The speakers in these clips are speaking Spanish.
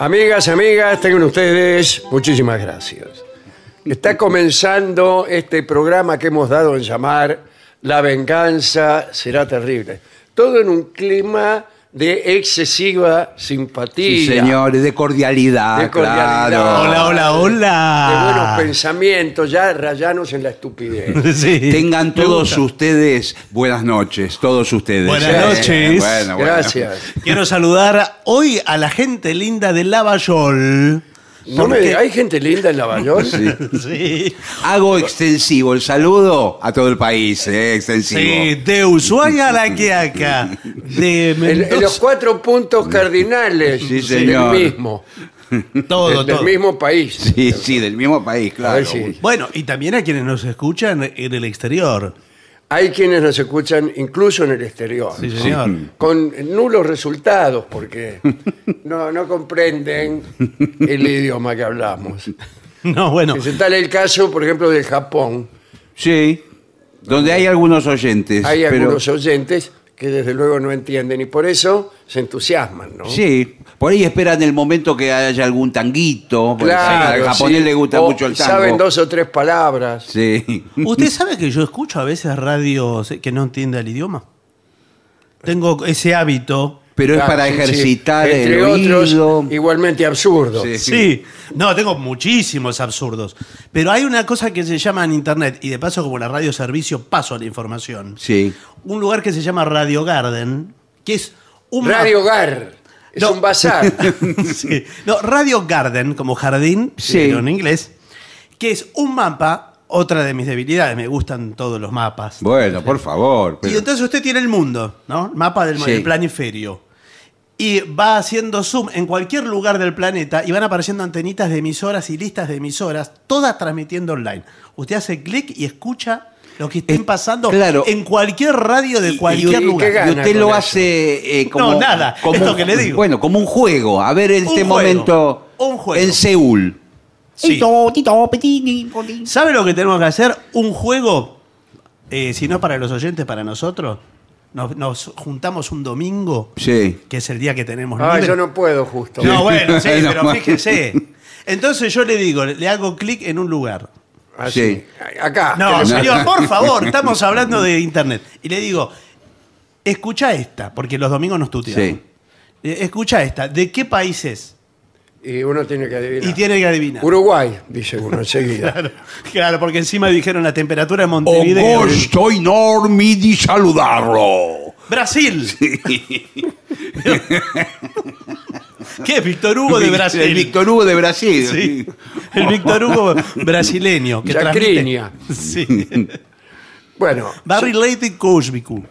Amigas, amigas, tengan ustedes muchísimas gracias. Está comenzando este programa que hemos dado en llamar La venganza será terrible. Todo en un clima de excesiva simpatía. Sí, señores, de cordialidad. De cordialidad. claro. Hola, hola, hola. De buenos pensamientos, ya rayanos en la estupidez. Sí. Tengan todos ustedes buenas noches, todos ustedes. Buenas noches. bueno, bueno. Gracias. Quiero saludar hoy a la gente linda de Lavallol. No me- ¿Hay gente linda en Lavallol? Sí. Hago extensivo el saludo a todo el país, eh, extensivo. Sí, de Ushuaia a La Quiaca. De En, en los cuatro puntos cardinales Sí, señor. del mismo. Todo, del todo. mismo país. Sí, sí, del mismo país, claro. ver si- Bueno, y también a quienes nos escuchan en el exterior. Hay quienes nos escuchan incluso en el exterior. Sí, señor. Con nulos resultados porque no, no comprenden el idioma que hablamos. No, bueno. Es tal el caso, por ejemplo, del Japón. Sí, donde hay algunos oyentes. Hay pero- algunos oyentes que desde luego no entienden y por eso se entusiasman, ¿no? Sí, por ahí esperan el momento que haya algún tanguito. porque Claro, al japonés sí. le gusta O mucho el tango. Saben dos o tres palabras. Sí. ¿Usted sabe que yo escucho a veces radios que no entiende el idioma? Tengo ese hábito. Pero es Claro, para sí, sí. ejercitar Entre el otros, oído. igualmente absurdo. Sí. Sí, no, tengo muchísimos absurdos. Pero hay una cosa que se llama en internet, y de paso, como la radio servicio, paso a la información. Sí. Un lugar que se llama Radio Garden, que es un. Radio Hogar. Es No. un bazar. Sí. No, Radio Garden, como jardín, Sí. pero en inglés, que es un mapa, otra de mis debilidades, me gustan todos los mapas. Bueno, por favor. pero- Y entonces usted tiene el mundo, ¿no? Mapa del, Sí. del planiferio. Y va haciendo zoom en cualquier lugar del planeta y van apareciendo antenitas de emisoras y listas de emisoras, todas transmitiendo online. Usted hace clic y escucha lo que estén Eh, pasando claro. en cualquier radio de cualquier y lugar. Y usted con lo eso? hace eh, como. No, nada, como esto que le digo. Bueno, como un juego. A ver, en este momento. un juego. En Seúl. Sí. ¿Sabe lo que tenemos que hacer? Un juego, eh, si no para los oyentes, para nosotros. Nos, nos juntamos un domingo, Sí. que es el día que tenemos Ah, libre. yo no puedo justo. No, bueno, sí, pero fíjese. Entonces yo le digo, le hago clic en un lugar. Así. Acá. No, señor, por favor, estamos hablando de internet. Y le digo, escucha esta, porque los domingos nos tuteamos. Sí. Eh, Escucha esta, ¿de qué país es? Y uno tiene que adivinar. Y tiene que adivinar. Uruguay, dice uno enseguida. Claro, claro, porque encima dijeron la temperatura de Montevideo. gusto enorme de saludarlo. Brasil. ¿Qué es Víctor Hugo de Brasil? El Víctor Hugo de Brasil. Sí, el Víctor Hugo brasileño. Que transmite- Sí. Bueno, Barry Lady Cosmicu.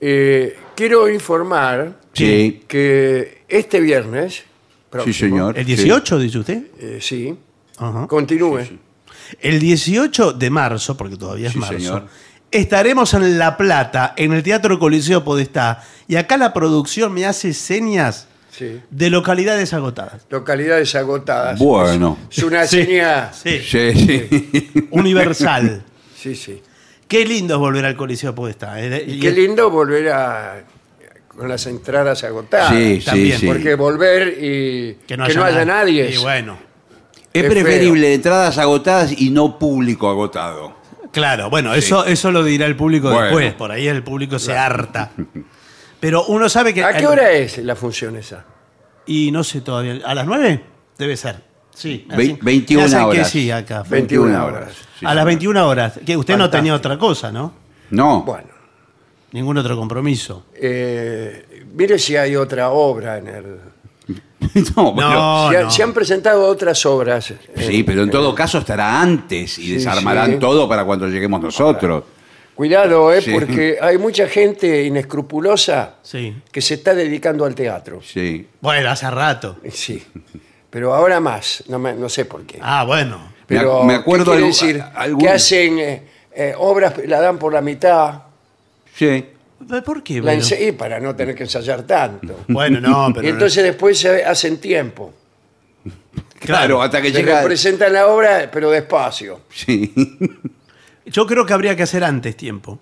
eh, quiero informar Sí. que este viernes, Sí, próximo, señor. ¿El 18, dice usted? eh, sí, Ajá. continúe. El 18 de marzo, porque todavía es Sí, marzo, señor. estaremos en La Plata, en el Teatro Coliseo Podestá. Y acá la producción me hace señas Sí. de localidades agotadas. Localidades agotadas. Bueno. Es una Sí. señal. Sí, Sí, sí. universal. Sí, sí. Qué lindo es volver al Coliseo Podestá. ¿eh? Y qué lindo volver a con las entradas agotadas. Sí, sí, también, sí. Porque volver y que no haya, nadie. Y bueno, Es preferible entradas agotadas y no público agotado. claro, bueno, eso, eso lo dirá el público Bueno. después. Por ahí el público se harta. Pero uno sabe que. ¿A qué hora es la función esa? Y no sé todavía. ¿A las 9? Debe ser. Sí. Ve- así. 21 Ya sé que horas. sí, acá. 21 horas. Sí, a las 21 horas. Que usted no Fantástico. tenía otra cosa, ¿no? No. Bueno, Ningún otro compromiso. eh, mire si hay otra obra en el... no, pero- No, se, ha- no. se han presentado otras obras. en- Sí, pero en todo caso estará antes y Sí, desarmarán sí. todo para cuando lleguemos nosotros. Cuidado, eh, Sí. porque hay mucha gente inescrupulosa Sí. que se está dedicando al teatro. Sí. Bueno, hace rato. Sí, pero ahora más, no, me- no sé por qué. Ah, bueno. Pero, me acuerdo ¿qué quiere algu- decir? a- Que hacen eh, eh, obras, la dan por la mitad, Sí. ¿Por qué? la Bueno, ense- y para no tener que ensayar tanto. Bueno, no, pero. y entonces después se hacen tiempo. Claro, hasta que Se llega. representan la obra, pero despacio. Sí. Yo creo que habría que hacer antes tiempo.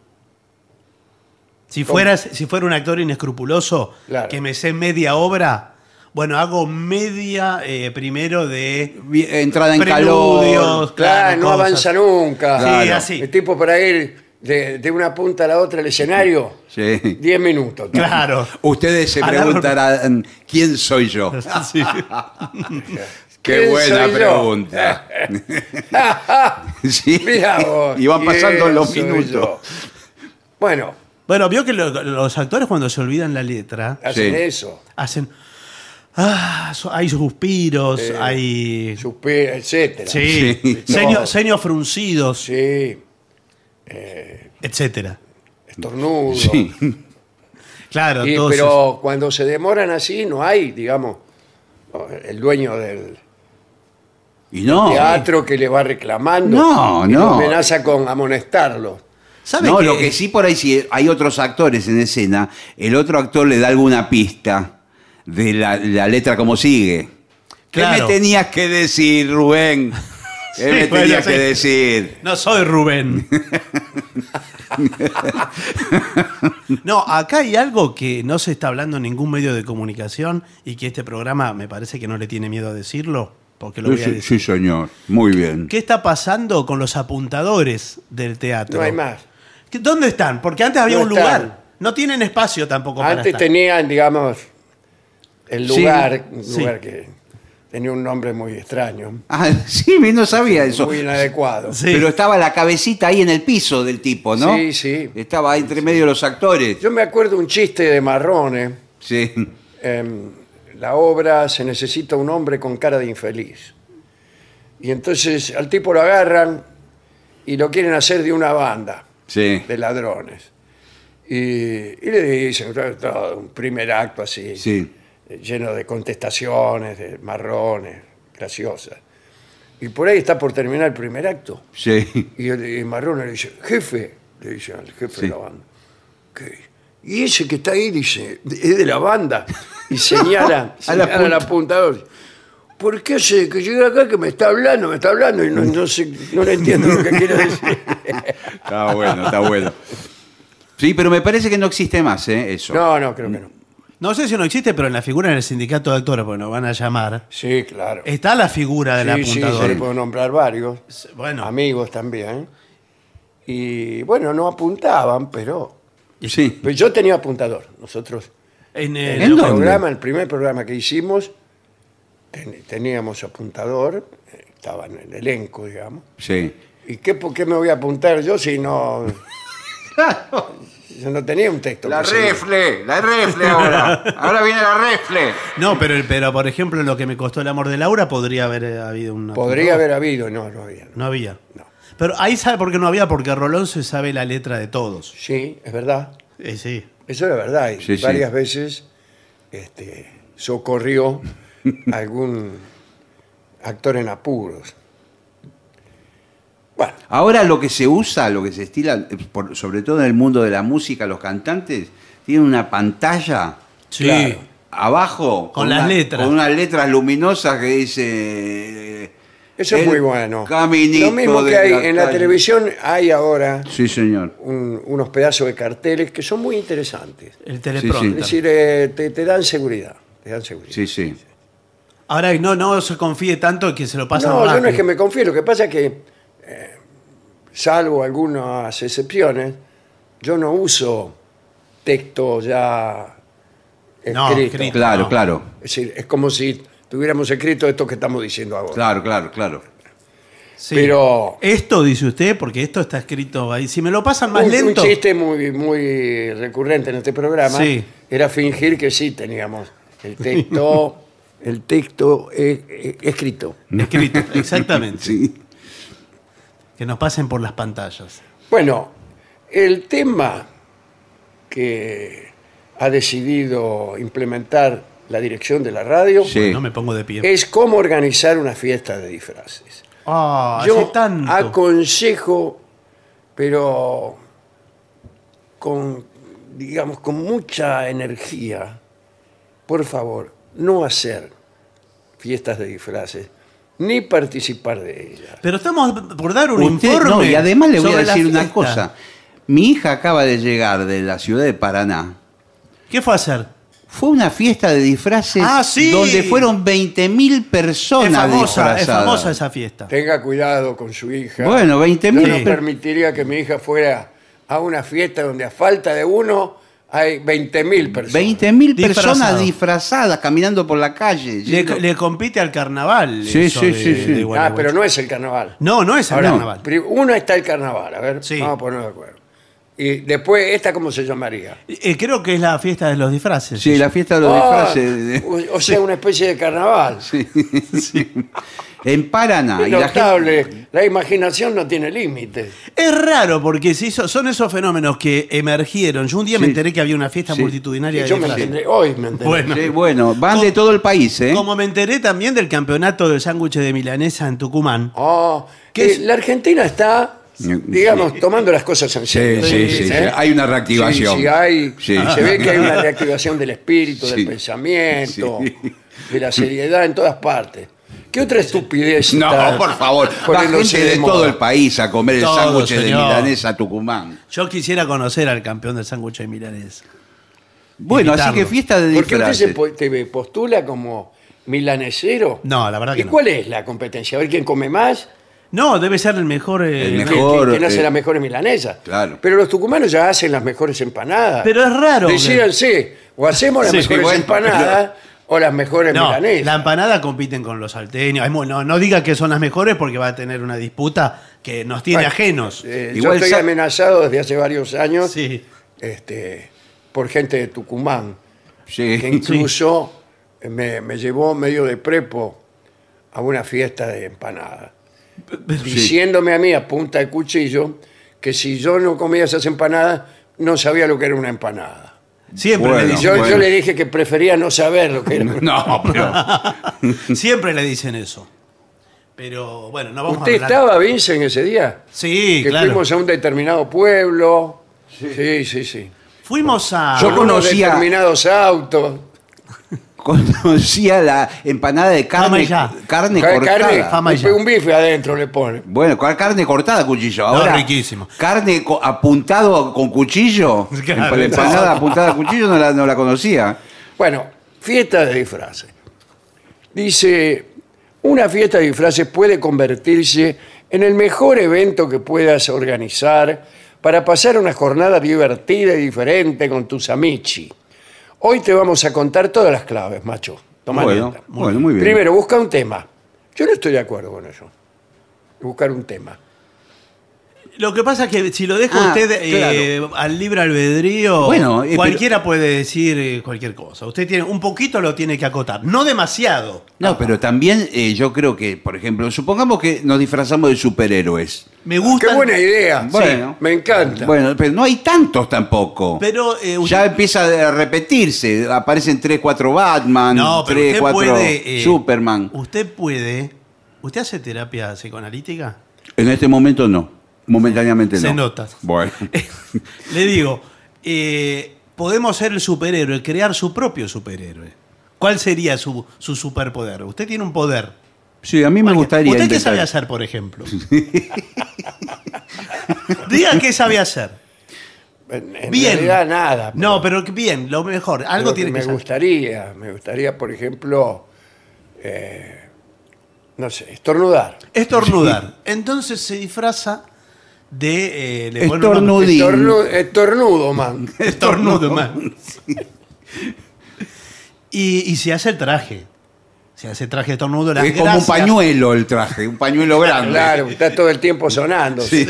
Si, fueras, si fuera un actor inescrupuloso, Claro. que me sé media obra, bueno, hago media eh, primero de Entrada en calor. Claro, no cosas. avanza nunca. Sí, Claro. así. El tipo para ir de, de una punta a la otra del escenario, Sí. 10 minutos. Claro. Ustedes se preguntarán quién soy yo. Sí. Qué ¿Quién buena pregunta. sí. Mirá vos, Y van pasando ¿quién los soy minutos. yo? Bueno, Bueno, vio que lo- los actores cuando se olvidan la letra hacen Sí. eso. hacen. Ah, so- hay suspiros, Eh, hay. Suspira, etcétera. Sí, Sí. ceño- No. ceños fruncidos, Sí, etcétera. estornudo. Sí. Claro, Y- pero cuando se demoran así, no hay, digamos, el dueño del Y no. teatro que le va reclamando. No, y no. amenaza con amonestarlo. ¿Sabe No, qué? lo que sí por ahí, si hay otros actores en escena, el otro actor le da alguna pista de la, la letra como sigue. Claro. ¿Qué me tenías que decir, Rubén? ¿Qué Sí, me bueno, tenías sí. que decir? No soy Rubén. no, acá hay algo que no se está hablando en ningún medio de comunicación y que este programa me parece que no le tiene miedo a decirlo, porque lo voy a Sí, decir. sí, señor. Muy bien. ¿Qué está pasando con los apuntadores del teatro? No hay más. ¿Qué- ¿Dónde están? Porque antes había No un están. lugar. No tienen espacio tampoco para Antes estar. tenían, digamos, el Sí, lugar, un sí. lugar que tenía un nombre muy extraño, Ah, sí, no sabía eso. muy inadecuado. Sí. Pero estaba la cabecita ahí en el piso del tipo, ¿no? Sí, sí. Estaba ahí entre medio de los actores. Yo me acuerdo un chiste de Marrone. Sí. em, la obra se necesita un hombre con cara de infeliz. Y entonces al tipo lo agarran y lo quieren hacer de una banda Sí. de ladrones. Y, y le dicen, todo- un primer acto así, Sí. lleno de contestaciones, de marrones, graciosas. Y por ahí está por terminar el primer acto. Sí. Y, el, y Marrone le dice, jefe, le dice al jefe de la banda. "¿Qué? Y ese que está ahí dice, es de la banda. Y señala, A la señala al punta. apuntador. ¿Por qué hace que llegue acá que me está hablando, me está hablando? Y no, no, sé, no le entiendo lo que quiere decir. Está bueno, está bueno. Sí, pero me parece que no existe más, ¿eh? Eso. No, no, creo que no. No sé si no existe, pero en la figura en el sindicato de actores, porque nos van a llamar, Sí, claro. está la figura del Sí, sí, apuntador. se le puedo nombrar varios. Bueno, Amigos también. Y bueno, no apuntaban, pero, Sí. pero yo tenía apuntador. Nosotros en en el, dónde? programa, el primer programa que hicimos, ten- teníamos apuntador, eh, estaba en el elenco, digamos. Sí. ¿Y qué, por qué me voy a apuntar yo si no... Yo no tenía un texto. La que seguir. refle, la refle ahora. Ahora viene la refle. No, pero, pero por ejemplo, lo que me costó el amor de Laura podría haber eh, habido una. Podría haber habido, no, no había. No había. No. Pero ahí sabe por qué no había, porque Rolón se sabe la letra de todos. Sí, es verdad. Eh, sí. Eso es verdad. Y Sí, sí. varias veces este, socorrió a algún actor en apuros. Bueno, Ahora lo que se usa, lo que se estila, eh, por- sobre todo en el mundo de la música, los cantantes tienen una pantalla Sí. Claro. abajo Con las una- letras. con unas letras luminosas que dice eh, eso es el muy bueno. caminito Lo mismo de que hay en la calle. televisión, hay ahora Sí, señor. un- unos pedazos de carteles que son muy interesantes. El teleprompter. Es decir, eh, te, te dan seguridad. Te dan seguridad. Sí, sí. Ahora no, no se confíe tanto en que se lo pasan No, yo no es que me confíe, lo que pasa es que, eh, salvo algunas excepciones, yo no uso texto ya No, escrito. escrito. Claro, No. claro. Es decir, es como si tuviéramos escrito esto que estamos diciendo ahora. Claro, claro, claro. Sí. Pero- Esto dice usted, porque esto está escrito ahí. Si me lo pasan más un, un lento. chiste muy, muy recurrente en este programa Sí. era fingir que sí teníamos el texto, el texto eh, eh, escrito. Escrito, exactamente. Sí. Que nos pasen por las pantallas. Bueno, el tema que ha decidido implementar la dirección de la radio Sí. No me pongo de pie. es cómo organizar una fiesta de disfraces. Ah, hace Yo tanto. aconsejo, pero con, digamos, con mucha energía, por favor, no hacer fiestas de disfraces, ni participar de ellas. Pero estamos por dar un Usted- informe. no, y además le voy a decir una cosa. Mi hija acaba de llegar de la ciudad de Paraná. ¿Qué fue a hacer? Fue una fiesta de disfraces Ah, sí. donde fueron 20.000 personas Es famosa, es disfrazadas. famosa esa fiesta. Tenga cuidado con su hija. Bueno, 20.000 Yo no permitiría que mi hija fuera a una fiesta donde a falta de uno hay 20.000 personas. 20.000 personas disfrazadas caminando por la calle. Le, compite al carnaval. Sí, eso sí, de- sí, sí. de Ah, pero no es el carnaval. No, no es el Ahora, carnaval. Uno está el carnaval, a ver, Sí. vamos a ponernos de acuerdo. Y después, ¿esta cómo se llamaría? Eh, creo que es la fiesta de los disfraces. Sí, la fiesta de los Ah, disfraces. o, o sea, una especie de carnaval. Sí, sí. En Paraná. Es y la notable. La imaginación no tiene límites. Es raro porque se hizo- son esos fenómenos que emergieron. Yo un día me Sí. enteré que había una fiesta Sí. multitudinaria de Yo me disfraces. enteré, hoy me enteré. Bueno. Sí, bueno, van de todo el país, ¿eh? Como me enteré también del campeonato del sándwich de milanesa en Tucumán. Ah, ¿Qué eh, es? La Argentina está, digamos, tomando las cosas en serio. sí, sí, sí. ¿Eh? Hay una reactivación. Sí, sí, hay, Sí. Se ve que hay una reactivación del espíritu, Sí. del pensamiento, Sí. de la seriedad en todas partes. ¿Qué otra estupidez? No, está por favor. Va gente de moda? todo el país a comer el sándwich de milanesa a Tucumán. Yo quisiera conocer al campeón del sándwich de milanesa. Bueno, así que fiesta de ¿Por qué usted se disfraces. te postula como milanesero? No, la verdad ¿Y que no. cuál es la competencia? A ver quién come más. No, debe ser el mejor. eh, El ¿Quién- mejor, quién hace eh, las mejores milanesas? claro. Pero los tucumanos ya hacen las mejores empanadas. Pero es raro que- Decídanse, o hacemos las Sí, mejores bueno, empanadas o las mejores No, milanesas. la empanada compiten con los salteños. Ay, No, no diga que son las mejores porque va a tener una disputa que nos tiene Bueno, ajenos. Eh, Igual yo estoy sa- amenazado desde hace varios años Sí. este, por gente de Tucumán, Sí. que incluso me, me llevó medio de prepo a una fiesta de empanadas, diciéndome a mí a punta de cuchillo que si yo no comía esas empanadas no sabía lo que era una empanada. Siempre, Bueno, le Y dicen, yo, bueno. yo le dije que prefería no saber lo que era. una No, pero. siempre le dicen eso. Pero bueno, no vamos ¿Usted a hablar. estaba, Vincent, ese día? Sí, que claro. fuimos a un determinado pueblo. Sí, sí, sí. Fuimos a. Yo Con unos conocía- determinados autos. Conocía la empanada de Fama carne, ya. carne Ca- cortada. Fama ya. un bife adentro le pone. Bueno, ¿cuál carne cortada, cuchillo? Ahora, riquísimo. Carne co- apuntado con cuchillo. Claro. la empanada apuntada a cuchillo no la, no la conocía. Bueno, fiesta de disfraces. Dice, una fiesta de disfraces puede convertirse en el mejor evento que puedas organizar para pasar una jornada divertida y diferente con tus amici. Hoy te vamos a contar todas las claves, macho. Toma Bueno, nota. bueno, muy bien. Primero, busca un tema. Yo no estoy de acuerdo con eso. Buscar un tema. Lo que pasa es que si lo deja Ah, usted eh, al libre albedrío, Bueno, eh, cualquiera puede decir eh, cualquier cosa. Usted tiene un poquito lo tiene que acotar, no demasiado. No, pero también eh, yo creo que, por ejemplo, supongamos que nos disfrazamos de superhéroes. Me gusta. Qué buena idea. Bueno. me encanta. Bueno, pero no hay tantos tampoco. Pero eh, usted- ya empieza a repetirse. Aparecen 3, 4 Batman, no, pero 3, usted 4 puede. eh, Superman. Usted puede. ¿Usted hace terapia psicoanalítica? En este momento no. Momentáneamente no. Se nota. Bueno. Le digo, eh, podemos ser el superhéroe, crear su propio superhéroe. ¿Cuál sería su, su superpoder? Usted tiene un poder. Sí, a mí me gustaría. ¿Usted qué sabe hacer, por ejemplo? Diga qué sabe hacer. En, en Bien. realidad nada. No, pero bien, lo mejor. Algo Lo tiene que me saber. gustaría, me gustaría, por ejemplo, eh, no sé, estornudar. Estornudar. Entonces se disfraza de. eh, le. Estornudín. Estornu- estornudo, man. Estornudo, man. Y, y se hace el traje. Se hace el traje de estornudo. las Es como un pañuelo el traje, un pañuelo grande. Claro, está todo el tiempo sonando. Sí.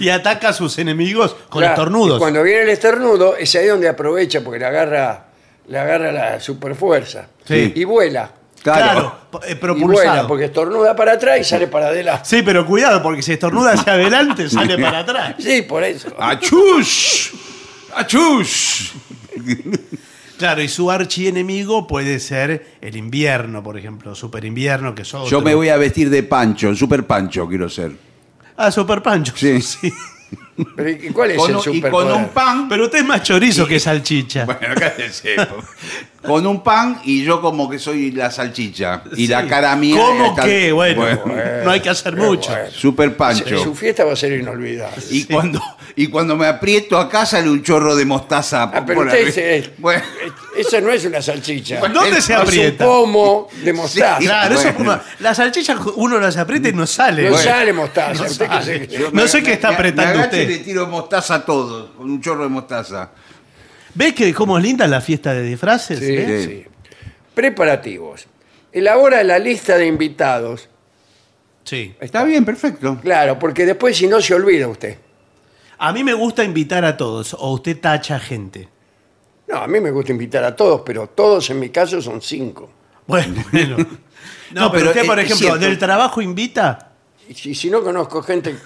Y ataca a sus enemigos con Claro, estornudos. y cuando viene el estornudo, es ahí donde aprovecha porque le agarra, le agarra la superfuerza. Sí. Y vuela. Claro, eh, Y propulsado. vuela, porque estornuda para atrás y sale para adelante. Sí, pero cuidado, porque si estornuda hacia adelante, sale para atrás. Sí, por eso. ¡Achus! ¡Achus! Claro, y su archienemigo puede ser el invierno, por ejemplo, super invierno, que es otro. Yo me voy a vestir de pancho, super pancho quiero ser. Ah, super pancho. Sí. Pero, ¿y cuál es Con el un- y con un pan. Pero usted es más chorizo que salchicha. Bueno, cállese. Con un pan y yo como que soy la salchicha. Y la cara mía. ¿Cómo está- qué? Bueno, Bueno, no hay que hacer mucho. bueno. Super pancho. Su fiesta va a ser inolvidable. Y, cuando, y cuando me aprieto acá sale un chorro de mostaza. Ah, pero por usted arriba. se- Bueno, Eso no es una salchicha. ¿Dónde se Es aprieta? un pomo de mostaza. Sí, Claro, eso es Bueno. como. La salchicha uno las aprieta y no sale. No Bueno, sale mostaza. no usted que sale. se- yo No me- sé qué está me- apretando me agacho usted. le tiro mostaza a todo, con un chorro de mostaza. ¿Ves que cómo es linda la fiesta de disfraces? Sí, eh? Sí. Preparativos. Elabora la lista de invitados. Sí. Está bien, perfecto. Claro, porque después si no se olvida usted. A mí me gusta invitar a todos, o usted tacha gente. No, a mí me gusta invitar a todos, pero todos en mi caso son cinco. Bueno, bueno. No, No, pero, pero usted, por ejemplo, del trabajo invita. Y si, si no conozco gente,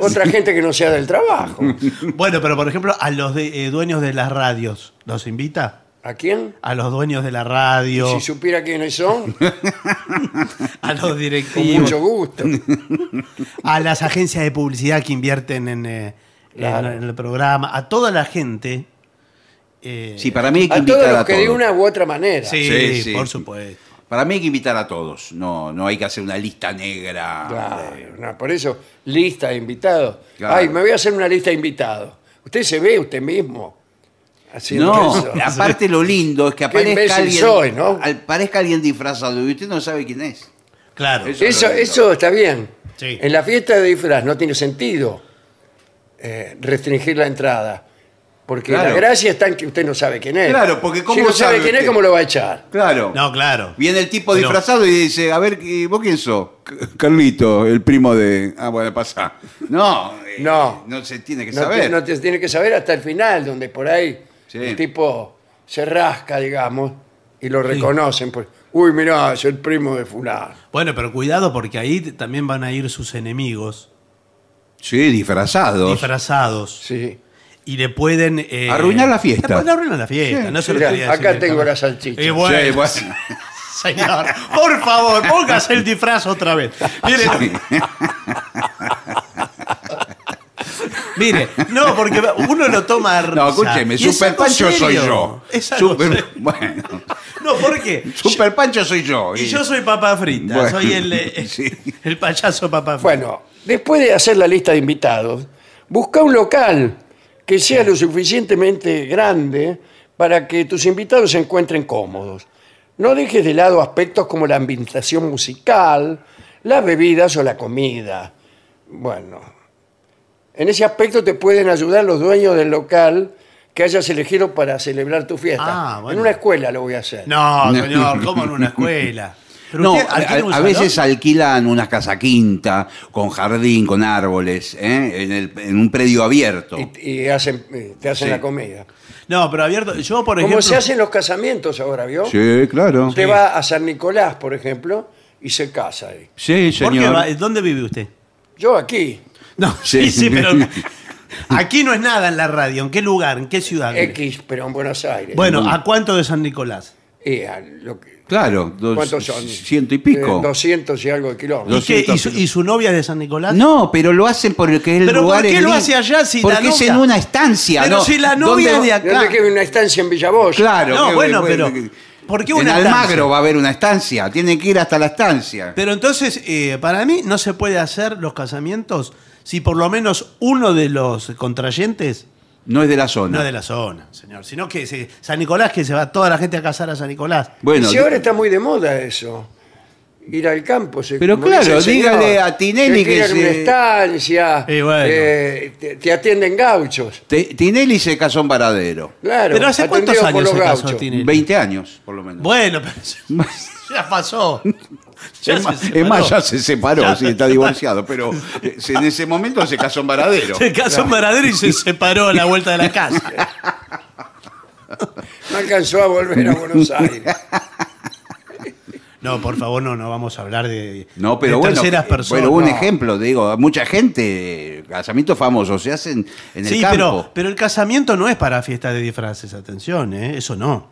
otra gente que no sea del trabajo. Bueno, pero por ejemplo, a los de- eh, dueños de las radios, ¿los invita? ¿A quién? A los dueños de la radio, Si supiera quiénes son, a los con directivos, mucho gusto. a las agencias de publicidad que invierten en, eh, Claro. en- en el programa, a toda la gente. eh, Sí, para mí hay que A invitar todos a los que de todos. una u otra manera. sí, Sí, sí. por supuesto. Para mí hay que invitar a todos. No, no hay que hacer una lista negra. Claro, no, por eso, lista de invitados. Claro. Ay, me voy a hacer una lista de invitados. Usted se ve usted mismo haciendo No, eso. aparte lo lindo es que aparezca imbécil alguien, soy, ¿no? al- aparezca alguien disfrazado y usted no sabe quién es. Claro. Eso- Eso, eso está bien. Sí. En la fiesta de disfraz no tiene sentido eh, restringir la entrada. Porque Claro. la gracia está en que usted no sabe quién es. Claro, porque ¿cómo si no sabe sabe quién es, usted? ¿cómo lo va a echar? Claro. No, claro. Viene el tipo Pero- disfrazado y dice, a ver, ¿y ¿vos quién sos? C- Carlito, el primo de... Ah, bueno, pasa. No, eh, No. no se tiene que No, saber. te, no te tiene que saber hasta el final, donde por ahí Sí. el tipo se rasca, digamos, y lo reconocen. Por, Uy, mirá, es el primo de fulano. Bueno, pero cuidado porque ahí t- también van a ir sus enemigos Sí, disfrazados. disfrazados Sí. Y le pueden eh, Arruinar la fiesta. Le pueden arruinar la fiesta. Sí, no se lo quería acá tengo la salchicha. Y bueno, Sí, bueno. señor, por favor, póngase el disfraz otra vez. Mire, Mire, no, porque uno lo toma a No, escúcheme, Super Pancho soy yo. Es algo Super- serio. bueno, No, ¿por qué? Super Pancho soy yo. Y yo soy papa frita, Bueno, soy el, eh, sí. el payaso papa frita. Bueno, después de hacer la lista de invitados, busca un local que sea lo suficientemente grande para que tus invitados se encuentren cómodos. No dejes de lado aspectos como la ambientación musical, las bebidas o la comida. Bueno, en ese aspecto te pueden ayudar los dueños del local que hayas elegido para celebrar tu fiesta. Ah, bueno. En una escuela lo voy a hacer. No, señor, ¿cómo en una escuela? Pero No, usted a, un veces alquilan unas casa quinta con jardín, con árboles, ¿eh? en, el- en un predio abierto. Y, y hacen, eh, te hacen Sí. la comida. No, pero abierto. Yo, por Como ejemplo. se hacen los casamientos ahora, ¿vio? Sí, claro. Usted va a San Nicolás, por ejemplo, y se casa ahí. Sí, ¿por qué señor. va- ¿Dónde vive usted? Yo aquí, No, Sí. sí, pero. Aquí no es nada en la radio. ¿En qué lugar? ¿En qué ciudad? X, pero en Buenos Aires. Bueno, ¿a cuánto de San Nicolás? Lo que- Claro, dos- ¿Cuántos son? ciento y pico. Eh, 200 y algo de ¿Y, kilómetros. qué? ¿Y, 200 su, y su novia es de San Nicolás? No, pero lo hacen porque es el ¿Pero lugar por qué es lo hace allá si la Porque es novia- en una estancia, Pero ¿no? si la novia ¿Dónde- es de ¿De acá. una estancia en Villavoz? Claro. No, que- bueno, pero, que- ¿por qué En una Almagro estancia? va a haber una estancia. Tienen que ir hasta la estancia. Pero entonces, eh, para mí, no se puede hacer los casamientos si por lo menos uno de los contrayentes No es de la zona. no es de la zona, señor. Sino que se- San Nicolás, que se va toda la gente a casar a San Nicolás. Bueno, si ahora está muy de moda eso. Ir al campo. se- Pero como claro, dice el señor, dígale a Tinelli que una se- estancia, Y bueno. eh, te, te atienden gauchos. Te- Tinelli se casó en Varadero. Claro, Pero ¿hace cuántos atendido por años los se casó gauchos. Tinelli? 20 años, por lo menos. Bueno, pero ya pasó. Ya es, se más, separó. es más, ya se separó, Ya sí, está divorciado, pero eh, en ese momento se casó en Varadero. Se casó en Varadero y se separó a la vuelta de la casa. No alcanzó a volver a Buenos Aires. No, por favor, no, no vamos a hablar de, No, pero de bueno, terceras personas. bueno, un No. ejemplo, digo, mucha gente, casamientos famosos se hacen en el sí, campo. pero, pero el casamiento no es para fiesta de disfraces, atención, ¿eh? eso no.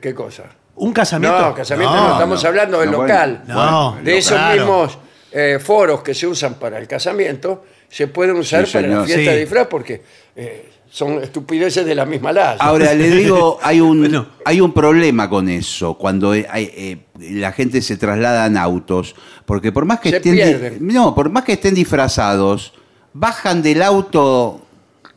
¿Qué cosa? Un casamiento. No, casamiento no, estamos no. hablando del No, local. bueno, No, de esos claro. mismos eh, foros que se usan para el casamiento, se pueden usar Sí, para la fiesta Sí. de disfraz porque eh, son estupideces de la misma laya. Ahora le digo, hay un, Bueno. hay un problema con eso, cuando hay, eh, la gente se traslada en autos, porque por más que Se estén, pierden. no, por más que estén disfrazados, bajan del auto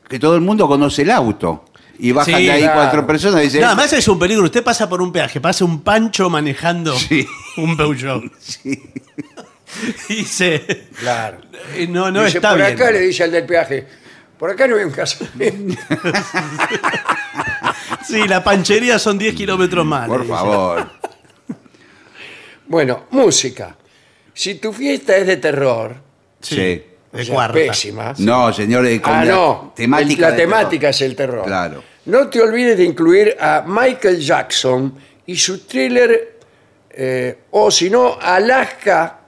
que todo el mundo conoce el auto y bajan Sí, de ahí claro. cuatro personas y dicen, Nada más es un peligro. Usted pasa por un peaje, pasa un pancho manejando Sí. un Peugeot. Sí. Y se. Claro. eh, No, no Dice, está por bien. acá le dice al del peaje, por acá no hay un casamiento. Sí, la panchería son 10 kilómetros más. por dice. favor. bueno, música. Si tu fiesta es de terror, Sí. De o sea, cuarta. pésima. No, señor, eh, con Ah, la no. temática la de temática terror. es el terror. Claro. No te olvides de incluir a Michael Jackson y su thriller, eh, o si no, Alaska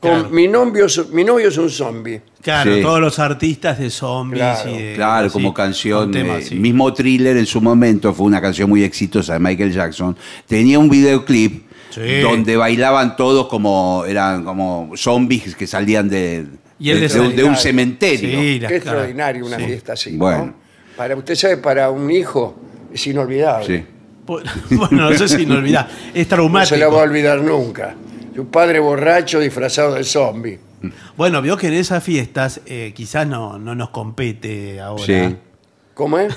con Claro. mi, novio, es- mi novio es un zombie. Claro, Sí. todos los artistas de zombies Claro. y de. Claro, sí, como canción, con temas, eh, sí. mismo thriller en su momento, fue una canción muy exitosa de Michael Jackson. Tenía un videoclip Sí. donde bailaban todos como, eran como zombies que salían de, Y de, de de un- cementerio. Sí, la- Qué extraordinario una Sí. fiesta así. ¿no? Bueno. Para, usted sabe, para un hijo es inolvidable. Sí. Bueno, no sé si no olvidar. Es No traumático. se la va a olvidar nunca. Su padre borracho disfrazado de zombie. Bueno, vio que en esas fiestas eh, quizás no, no nos compete ahora. Sí. ¿Cómo es?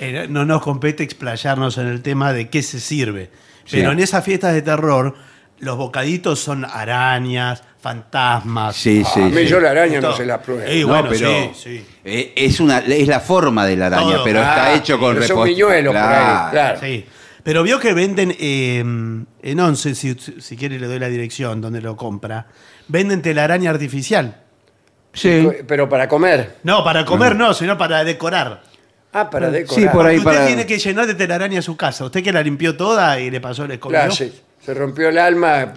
Eh, no nos compete explayarnos en el tema de qué se sirve. Sí. Pero en esas fiestas de terror, los bocaditos son arañas, fantasmas. Sí, sí, a mí sí. yo la araña no se la pruebo. Eh, No, bueno, pero sí, sí. eh, es una es la forma de la araña, Todo. pero está Ah, hecho con pero son viñuelos por ahí, claro. Sí. Pero vio que venden eh, en Once, si, si quiere le doy la dirección donde lo compra, venden telaraña artificial. Sí. Pero para comer. No, para comer no, sino para decorar. Ah, para decorar. Sí, por ahí Usted para- tiene que llenar de telaraña su casa. Usted que la limpió toda y le pasó el escobido. Claro, se, se rompió el alma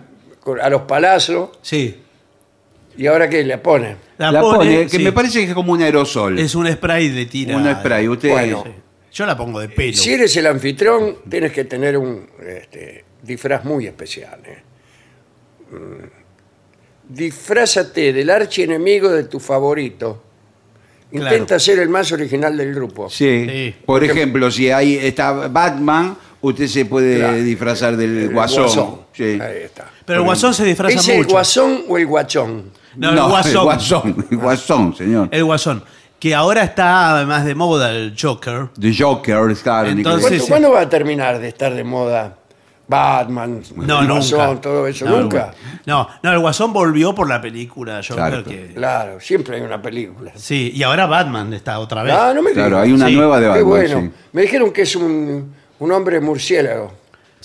a los palazos Sí. y ahora que le pone. La, La pone, pone, que sí. me parece que es como un aerosol. Es un spray de tira. un spray. Usted, Bueno. Sí. Yo la pongo de pelo. Si eres el anfitrión, tienes que tener un este, disfraz muy especial. ¿eh? Mm. Disfrázate del archienemigo de tu favorito. Intenta Claro. ser el más original del grupo. Sí. Sí. Por ejemplo, si ahí está Batman, usted se puede Claro. disfrazar del El guasón. Sí. Ahí está. Pero el guasón se disfraza ¿Es el mucho. guasón o el guachón? No, el guasón. El guasón, el guasón, señor. El guasón. Que ahora está más de moda el Joker. The Joker, claro. Entonces- ¿Cuándo, sí. cuándo va a terminar de estar de moda Batman, No, el nunca. Guasón, todo eso? No, ¿Nunca? No, no, el Guasón volvió por la película Joker. Claro. que- Claro, siempre hay una película. Sí, y ahora Batman está otra vez. Ah, no me Claro, digas. hay una Sí. nueva de Qué Batman. bueno. sí. Me dijeron que es un, un hombre murciélago.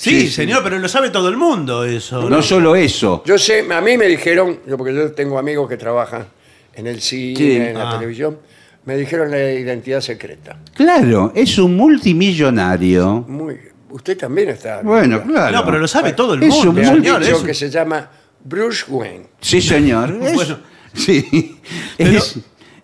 Sí, señor, pero lo sabe todo el mundo eso. No solo eso. Yo sé, a mí me dijeron, yo porque yo tengo amigos que trabajan en el cine, Sí. en la Ah. televisión, me dijeron la identidad secreta. Claro, es un multimillonario. Muy, usted también está. Bueno, claro. No, pero lo sabe todo el Es mundo, un Le han señor. dicho es- que se llama Bruce Wayne. Sí, señor. Es, Bueno. sí. Pero- Es,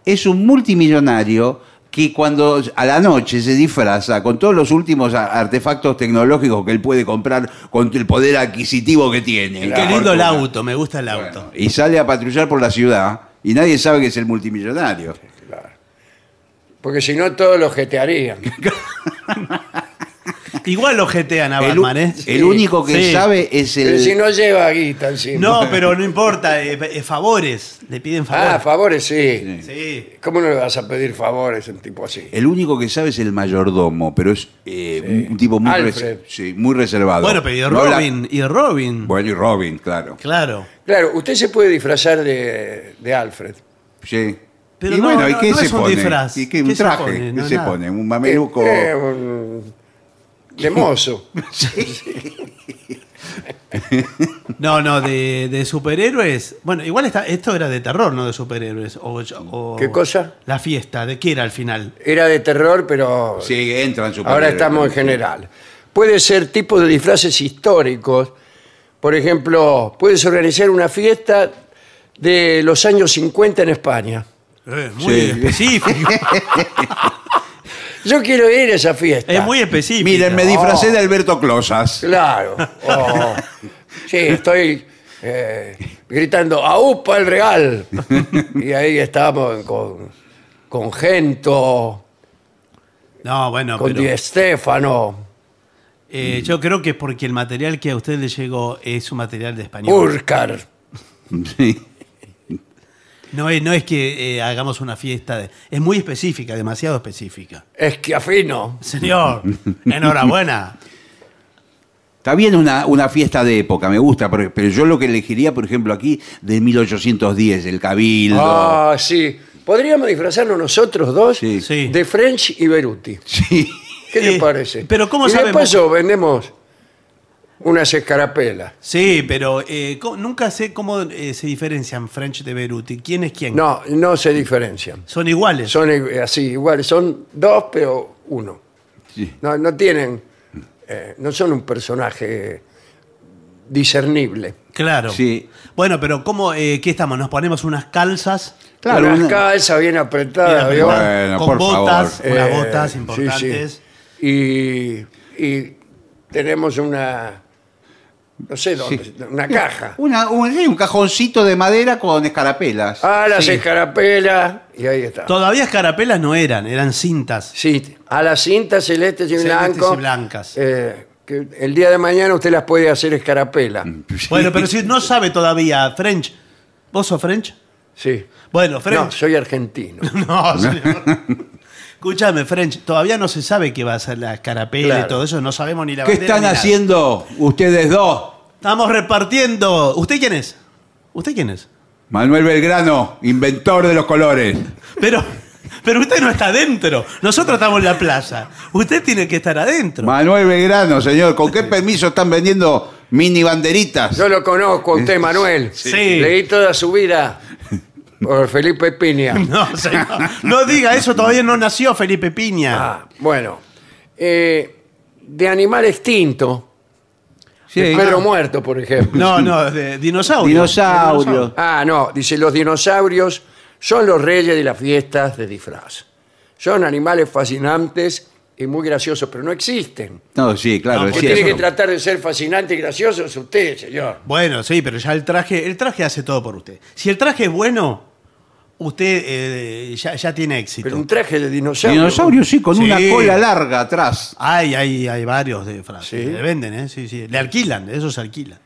es un multimillonario que cuando a la noche se disfraza con todos los últimos artefactos tecnológicos que él puede comprar con el poder adquisitivo que tiene. Qué La lindo el auto, me gusta el auto. Bueno, y sale a patrullar por la ciudad y nadie sabe que es el multimillonario. Claro. Porque si no, todos lo jetearían. Igual lo jetean a El, Batman, ¿eh? el único que Sí. sabe es el. Pero si no lleva guita encima. No, pero no importa, eh, eh, favores, le piden favores. Ah, favores, sí. Sí. ¿Cómo no le vas a pedir favores a un tipo así? El único que sabe es el mayordomo, pero es eh, un tipo muy, Alfred. res- sí, muy reservado. Bueno, pero y No habla- Robin, y Robin. Bueno, y Robin, claro. Claro. Claro, usted se puede disfrazar de, de Alfred. Sí. Pero y no, bueno, ¿y no, qué no se es un pone? disfraz. ¿Y qué, un ¿Qué se traje? pone? ¿Qué No, se nada. pone? Un mameluco. Eh, un- de mozo. No, no, de, de superhéroes. Bueno, igual está, esto era de terror, no de superhéroes. O, o- ¿Qué cosa? La fiesta, ¿de qué era al final? Era de terror, pero Sí, entran superhéroes. ahora estamos en general. Puede ser tipo de disfraces históricos. Por ejemplo, puedes organizar una fiesta de los años 50 en España. Eh, muy Sí. específico. Yo quiero ir a esa fiesta. es muy específico. Miren, me disfracé de Alberto Closas. Claro. Oh. Sí, estoy eh, gritando ¡Aupa el Real! Y ahí estamos con, con Gento, No, bueno, con pero Di Stefano, eh, yo creo que es porque el material que a usted le llegó es un material de español. Urcar. Sí. No es, no es que eh, hagamos una fiesta. de- es muy específica, demasiado específica. Esquiafino. Señor, enhorabuena. Está bien una, una fiesta de época, me gusta, pero, pero yo lo que elegiría, por ejemplo, aquí de 1810, el Cabildo. Ah, sí. Podríamos disfrazarnos nosotros dos Sí. Sí. de French y Beruti. Sí. ¿Qué le Eh, parece? pero ¿cómo y sabemos? de paso vendemos unas escarapelas. Sí, pero eh, nunca sé cómo eh, se diferencian French de Beruti. ¿Quién es quién? No, no se diferencian. Son iguales. Son así, iguales. Son dos, pero uno. Sí. No, no tienen, eh, no son un personaje discernible. Claro. Sí. Bueno, pero ¿cómo, eh, ¿qué estamos? ¿Nos ponemos unas calzas Claro, unas una- calzas bien apretadas, Bien ¿vio? apretadas, Bueno, con por botas, favor. unas Eh, botas sí, importantes? sí. Y, y tenemos una, no sé dónde, una caja. Una- un, un cajoncito de madera con escarapelas. Ah, las Sí. escarapelas, y ahí está. Todavía escarapelas no eran, eran cintas. Sí, a las cintas celestes y Celestes blanco. y blancas. eh, que el día de mañana usted las puede hacer escarapela. Bueno, pero si no sabe todavía French. ¿Vos sos French? Sí. Bueno, No, French. soy argentino. No, señor. Escúchame, French, todavía no se sabe qué va a ser la escarapela y todo eso, no sabemos ni la ¿Qué bandera están haciendo ustedes dos? Estamos repartiendo. ¿Usted quién es? ¿Usted quién es? Manuel Belgrano, inventor de los colores. Pero, pero usted no está adentro. Nosotros estamos en la plaza. Usted tiene que estar adentro. Manuel Belgrano, señor, ¿con qué permiso están vendiendo mini banderitas? Yo lo conozco a usted, Manuel. Sí. Leí toda su vida por Felipe Piña. No, señor. No diga eso, todavía no nació Felipe Piña. Ah, bueno. Eh, de animal extinto. Sí. de Pedro muerto, por ejemplo. No, no, de dinosaurio. Dinosaurio. Ah, no, dice, los dinosaurios son los reyes de las fiestas de disfraz. Son animales fascinantes y muy graciosos, pero no existen. No, sí, claro, No, es tiene que tratar de ser fascinante y gracioso es usted, señor. Bueno, sí, pero ya el traje, el traje hace todo por usted. Si el traje es bueno, usted eh, ya, ya tiene éxito. Pero un traje de dinosaurio. Dinosaurio, sí, con Sí. una cola larga atrás. Hay, hay, hay varios de frases. ¿Sí? Le venden, ¿eh? Sí, sí. Le alquilan, eso se alquila.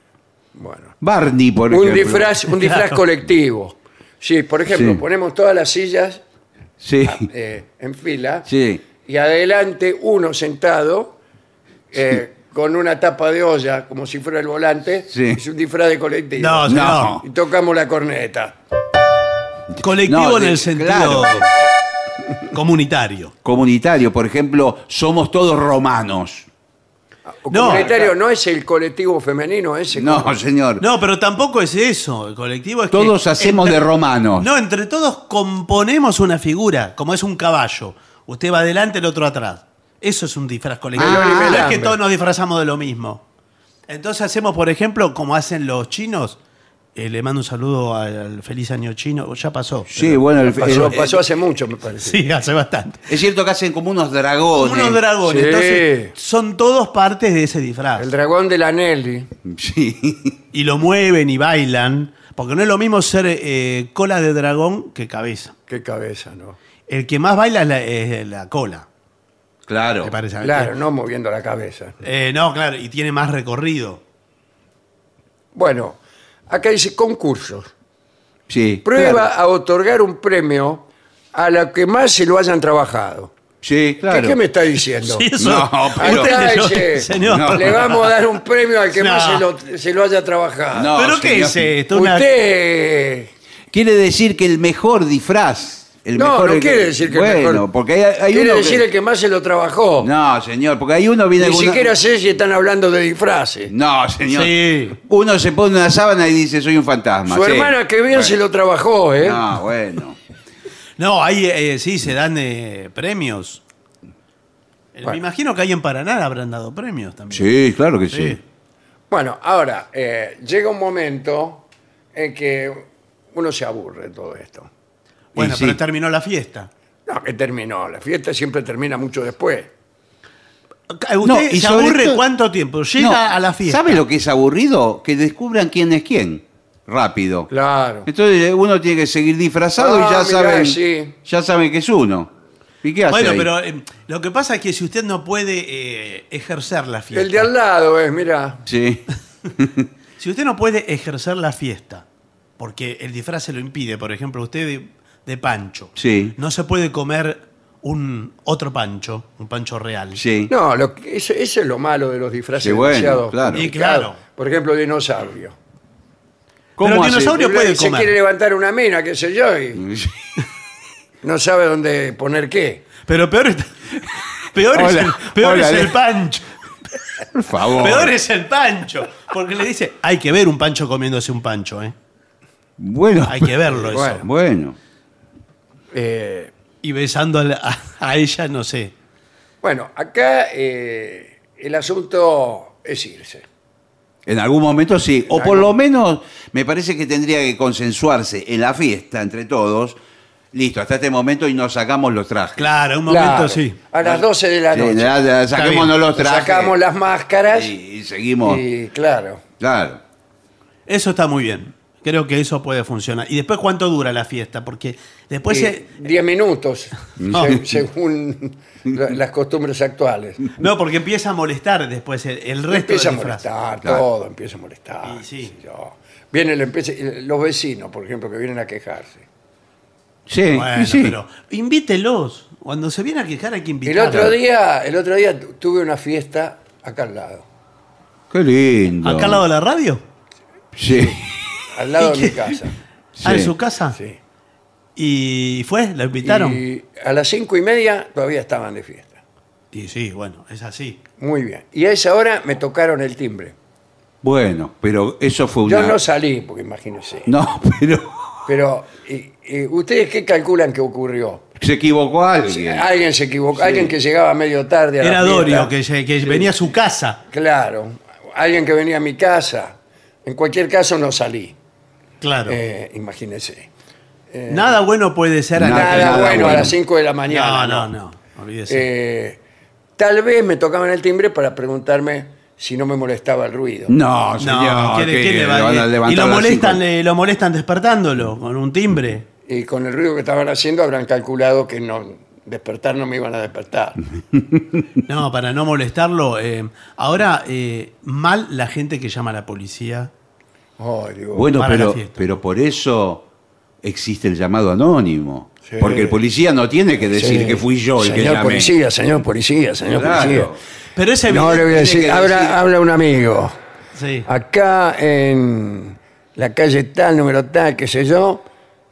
Bueno. Barney, por Un ejemplo. disfraz, un disfraz Claro. colectivo. Sí, por ejemplo, Sí. ponemos todas las sillas Sí. eh, en fila. Sí. Y adelante uno sentado eh, con una tapa de olla, como si fuera el volante. Sí. Es un disfraz de colectivo. No, señor. No. Y tocamos la corneta. Colectivo No, en de- el sentido claro. comunitario. Comunitario, por ejemplo, somos todos romanos. No, Comunitario no es el colectivo femenino, ese. No, señor. No, pero tampoco es eso. El colectivo es que Todos hacemos de romanos. No, entre todos componemos una figura, como es un caballo. Usted va adelante, el otro atrás. Eso es un disfraz colectivo. Y no es que todos nos disfrazamos de lo mismo. Entonces hacemos, por ejemplo, como hacen los chinos. Eh, le mando un saludo al feliz año chino. Ya pasó. Sí, bueno, el- Pasó, el- pasó hace mucho, me parece. Sí, hace bastante. es cierto que hacen como unos dragones. Como unos dragones. Sí. Entonces, son todos partes de ese disfraz. El dragón de la Nelly. Sí. Y lo mueven y bailan. Porque no es lo mismo ser eh, cola de dragón que cabeza. Qué cabeza, ¿no? El que más baila es la, es la cola. Claro. Parece a mí. Claro, no moviendo la cabeza. Eh, no, claro, y tiene más recorrido. Bueno, acá dice concursos. Sí. Prueba claro. a otorgar un premio a la que más se lo hayan trabajado. Sí, ¿Qué, claro. qué me está diciendo? Sí, eso- No, pero- Acá Usted leyó- dice, señor. No. le vamos a dar un premio al que No. más se lo, se lo haya trabajado. No, ¿Pero qué es esto? Una- Usted... Quiere decir que el mejor disfraz. El No, mejor no quiere decir que el bueno, mejor. porque hay, hay Quiere uno decir que- el que más se lo trabajó. No, señor, porque hay uno viene Ni siquiera sé si están hablando de disfraces. No, señor. Sí. Uno se pone una sábana y dice soy un fantasma. Su sí. hermana que bien Bueno. se lo trabajó, ¿eh? No, bueno. No, ahí eh, sí se dan eh, premios. Eh, Bueno. Me imagino que ahí en Paraná habrán dado premios también. Sí, claro que sí. Sí. Bueno, ahora, eh, llega un momento en que uno se aburre de todo esto. Bueno, sí. pero terminó la fiesta. No, que terminó. La fiesta siempre termina mucho después. Eh, ¿Usted No, y se aburre todo- cuánto tiempo? Llega No, a la fiesta. ¿Sabe lo que es aburrido? Que descubran quién es quién. Rápido. Claro. Entonces eh, uno tiene que seguir disfrazado Ah, y ya mirá, saben, sí. ya saben que es uno. ¿Y qué hace Bueno, ahí? pero eh, lo que pasa es que si usted no puede eh, ejercer la fiesta. El de al lado es, mira. Sí. Si usted no puede ejercer la fiesta, porque el disfraz se lo impide, por ejemplo, usted de, pancho, Sí. no se puede comer un otro pancho, un pancho real. Sí. No, lo que- eso, eso es lo malo de los disfraces Sí, bueno, demasiado claro. Y claro. Por ejemplo, dinosaurio. Pero el hace? dinosaurio puede se comer. quiere levantar una mina, qué sé yo, y no sabe dónde poner qué. Pero peor, es- peor, es, Hola, el, peor hola, es el Le- pancho. Por favor. Peor es el pancho. Porque le dice, hay que ver un pancho comiéndose un pancho, ¿eh? Bueno. Hay que verlo eso. Bueno. Bueno. Eh, Y besando a, la- a- a ella, no sé. bueno, acá eh, el asunto es irse. En algún momento sí. O por lo menos me parece que tendría que consensuarse en la fiesta entre todos. Listo, hasta este momento y nos sacamos los trajes. Claro, un momento Claro, sí. A las 12 de la Sí, noche. ya- ya saquémonos los trajes. Sacamos las máscaras y, y seguimos. y claro. Claro. Eso está muy bien. Creo que eso puede funcionar. ¿Y después cuánto dura la fiesta? Porque después... Y se- 10 minutos, No. se- según la- las costumbres actuales. No, porque empieza a molestar después el, el resto Empieza a del disfraz. molestar, Claro. todo empieza a molestar. Y sí. yo. Vienen, le empieza- los vecinos, por ejemplo, que vienen a quejarse. Sí, Bueno, sí. pero invítelos. Cuando se viene a quejar hay que El invitarlos. otro día, el otro día tu- tuve una fiesta acá al lado, Qué lindo. ¿Acá al lado de la radio? Sí. al lado ¿Y de mi casa. Ah, en su casa. Sí. ¿Y fue? ¿La invitaron? Y, Y a las cinco y media todavía estaban de fiesta. sí, bueno, es así. Muy bien. Y a esa hora me tocaron el timbre. Bueno, pero eso fue una. Yo no salí, porque imagínense. No, pero Pero, y- y ¿ustedes qué calculan que ocurrió? se equivocó alguien. Alguien se equivocó, alguien que llegaba medio tarde a la Era fiesta. Dorio, que, se- que venía a su casa. Claro, alguien que venía a mi casa. En cualquier caso no salí, Claro. eh, imagínense. nada bueno puede ser a la- Nada, nada bueno, a las 5 de la mañana. No, no, no. Olvídese. Eh, tal vez me tocaban el timbre para preguntarme si no me molestaba el ruido. No, no, señor. ¿quién- que quién le va le van a y levantar lo a las molestan, cinco. eh, lo molestan despertándolo con un timbre. Y con el ruido que estaban haciendo habrán calculado que no despertar no me iban a despertar. No, para no molestarlo. eh, ahora, eh, mal la gente que llama a la policía. Digo, Bueno, pero, pero por eso existe el llamado anónimo. Sí. Porque el policía no tiene que decir Sí. que fui yo el que Señor llamé. policía, señor policía, señor Claro. policía. Pero ese No le voy a tiene decir, que habla, decir- habla un amigo. Sí. Acá en la calle tal, número tal, qué sé yo,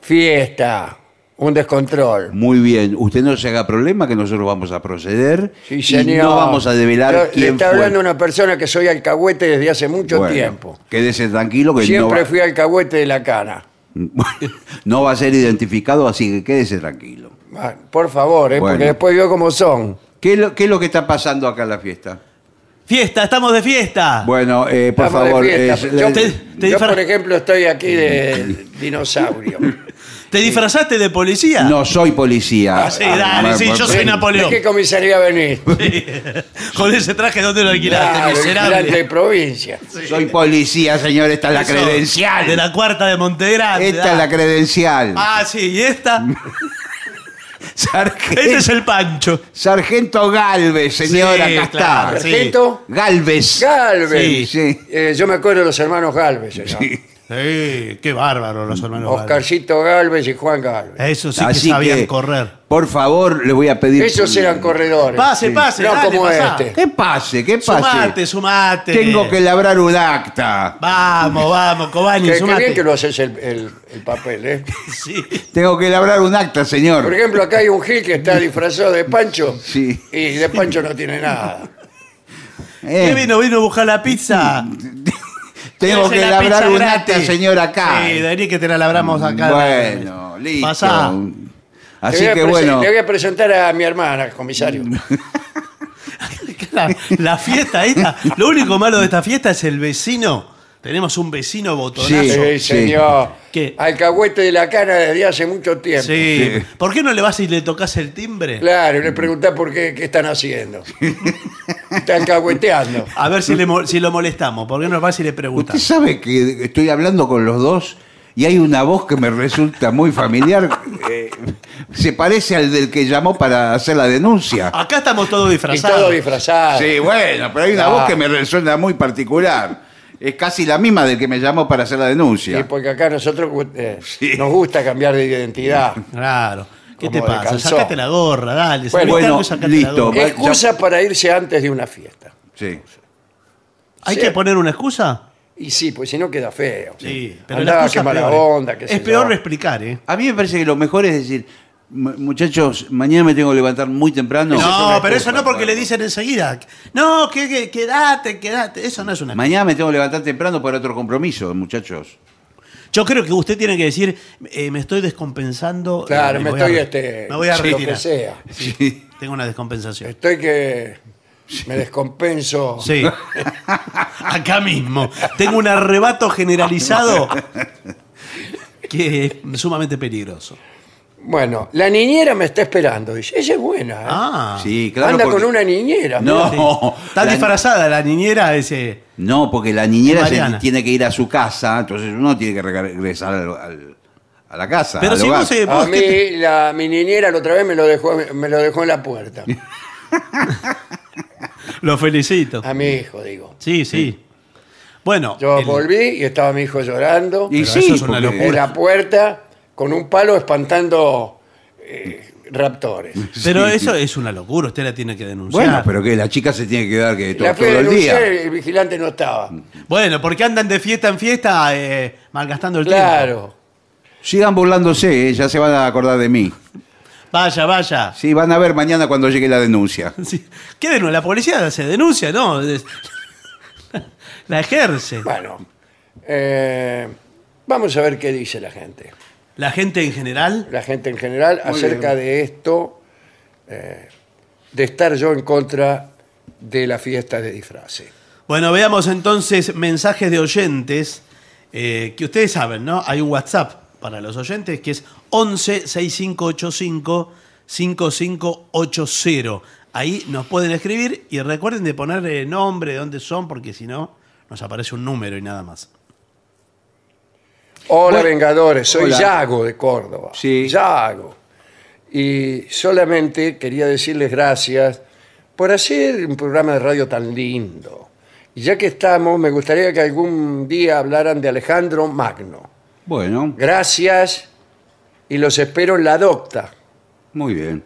fiesta, un descontrol. Muy bien, usted no se haga problema que nosotros vamos a proceder Sí, y señor. no vamos a develar Yo- Le quién está fue. hablando una persona que soy alcahuete desde hace mucho Bueno, tiempo. Quédese tranquilo que no Siempre va, fui alcahuete de la cana. no va a ser identificado, así que quédese tranquilo. Ah, Por favor, eh, Bueno. porque después veo cómo son. ¿Qué es, lo, qué es lo que está pasando acá en la fiesta? Fiesta, estamos de fiesta. Bueno, eh, por Estamos de favor, fiesta. eh, yo, eh, te- te yo, disfra- por ejemplo, estoy aquí de dinosaurio. ¿Te disfrazaste de policía? no soy policía. Ah, sí, dale, sí, yo soy ¿De- Napoleón. ¿De qué comisaría venís? Con ese traje, ¿dónde lo alquilaste, Claro, vigilante de miserable? provincia. Soy policía, señor, esta es la Eso, credencial. De la cuarta de Montegrande. Esta es la credencial. Ah, sí, y esta. Sargento, Este es el Pancho. Sargento Galvez, señora, Sí, acá claro, está. sí. Sargento Galvez. Galvez. Sí, sí. Eh, yo me acuerdo de los hermanos Galvez, señor. Sí, qué bárbaro los hermanos. Galvez. Oscarcito Galvez y Juan Galvez. Eso sí que sabían que, correr. Por favor, le voy a pedir. Esos eran corredores. Pase, pase, No dale, como pasá. este. ¿Qué pase? ¿Qué pase? Sumate, sumate. Tengo que labrar un acta. Vamos, vamos, Cobani, Qué, qué sumate. bien que lo haces el, el- el papel, ¿eh? Sí. Tengo que labrar un acta, señor. Por ejemplo, acá hay un Gil que está disfrazado de Pancho Sí. y de Pancho no tiene nada. Eh, ¿Qué vino? ¿Vino a buscar la pizza? tengo que la labrar pizza un gratis. acta, señor, acá. Sí, debería que te la labramos acá. Bueno, listo. Pasá. Así que bueno. le voy a presentar a mi hermana, comisario. La, la fiesta esta, lo único malo de esta fiesta es el vecino. Tenemos un vecino botonazo. Sí. Sí, señor. ¿Qué? Alcahuete de la cana desde hace mucho tiempo. Sí. Sí. ¿Por qué no le vas y le tocas el timbre? Claro, y le preguntás por qué, qué están haciendo. Está alcahueteando. A ver si, le, mo- si lo molestamos. ¿Por qué no vas y le Usted preguntas? sabe que estoy hablando con los dos y hay una voz que me resulta muy familiar. Eh, se parece al del que llamó para hacer la denuncia. Acá estamos todos Y disfrazados. todo disfrazado. Sí, bueno, pero hay una Ah. voz que me resuena muy particular. Es casi la misma del que me llamó para hacer la Sí, denuncia. porque acá nosotros eh, Sí. nos gusta cambiar de identidad. Claro. ¿Qué te pasa? Sacate la gorra, dale. Bueno, bueno, la listo. Excusa para irse antes de una fiesta. Sí. ¿Hay Sí. que poner una excusa? Y sí, pues si no queda feo. Sí, pero Andaba, la excusa qué mala peor, onda, qué Es peor yo. explicar, ¿eh? A mí me parece que lo mejor es decir, "Mu- muchachos, mañana me tengo que levantar muy temprano. No, pero eso no porque claro. le dicen enseguida. No, que, que- quédate, quédate. Eso no es una Mañana me tengo que levantar temprano para otro compromiso, muchachos. Yo creo que usted tiene que decir, eh, me estoy descompensando. Claro, eh, me voy estoy, a- este, me voy a lo que retirar. sea. Sí, Tengo una descompensación. Estoy que me descompenso. Sí. Acá mismo. Tengo un arrebato generalizado que es sumamente peligroso. Bueno, la niñera me está esperando. Dice, ella es buena. ¿eh? Ah. Sí, claro. Anda porque- con una niñera. No, Sí. Está la- disfrazada la niñera ese. No, porque la niñera se Mariana. tiene que ir a su casa, entonces uno tiene que regresar al- al- a la casa. Pero al si hogar. vos, eh, A vos mí que la, mi niñera la otra vez me lo dejó, me lo dejó en la puerta. lo felicito. A mi hijo, digo. Sí, sí. Bueno, Yo el- volví y estaba mi hijo llorando Y Pero sí, eso es una porque- locura. en la puerta con un palo espantando eh, raptores. pero Sí. eso es una locura, usted la tiene que denunciar. Bueno, pero que la chica se tiene que quedar que todo, La fui todo a el denunciar, día. el vigilante no estaba. Bueno, porque andan de fiesta en fiesta eh, malgastando el tiempo. Claro. Sigan burlándose, eh, ya se van a acordar de mí. Vaya, vaya. Sí, van a ver mañana cuando llegue la denuncia. Sí. ¿Qué denuncia? La policía se denuncia, ¿no? Es- La ejerce. Bueno, eh, vamos a ver qué dice la gente. La gente en general. La gente en general Muy acerca bien. de esto, eh, de estar yo en contra de la fiesta de disfraces. Bueno, veamos entonces mensajes de oyentes eh, que ustedes saben, ¿no? Hay un WhatsApp para los oyentes que es 11 6585 5580. Ahí nos pueden escribir y recuerden de poner eh, nombre, de dónde son, porque si no, nos aparece un número y nada más. Hola Bueno, Vengadores, soy hola. Yago de Córdoba. Sí. Yago. Y solamente quería decirles gracias por hacer un programa de radio tan lindo. Y ya que estamos, me gustaría que algún día hablaran de Alejandro Magno. Bueno, Gracias y los espero en la docta Muy bien.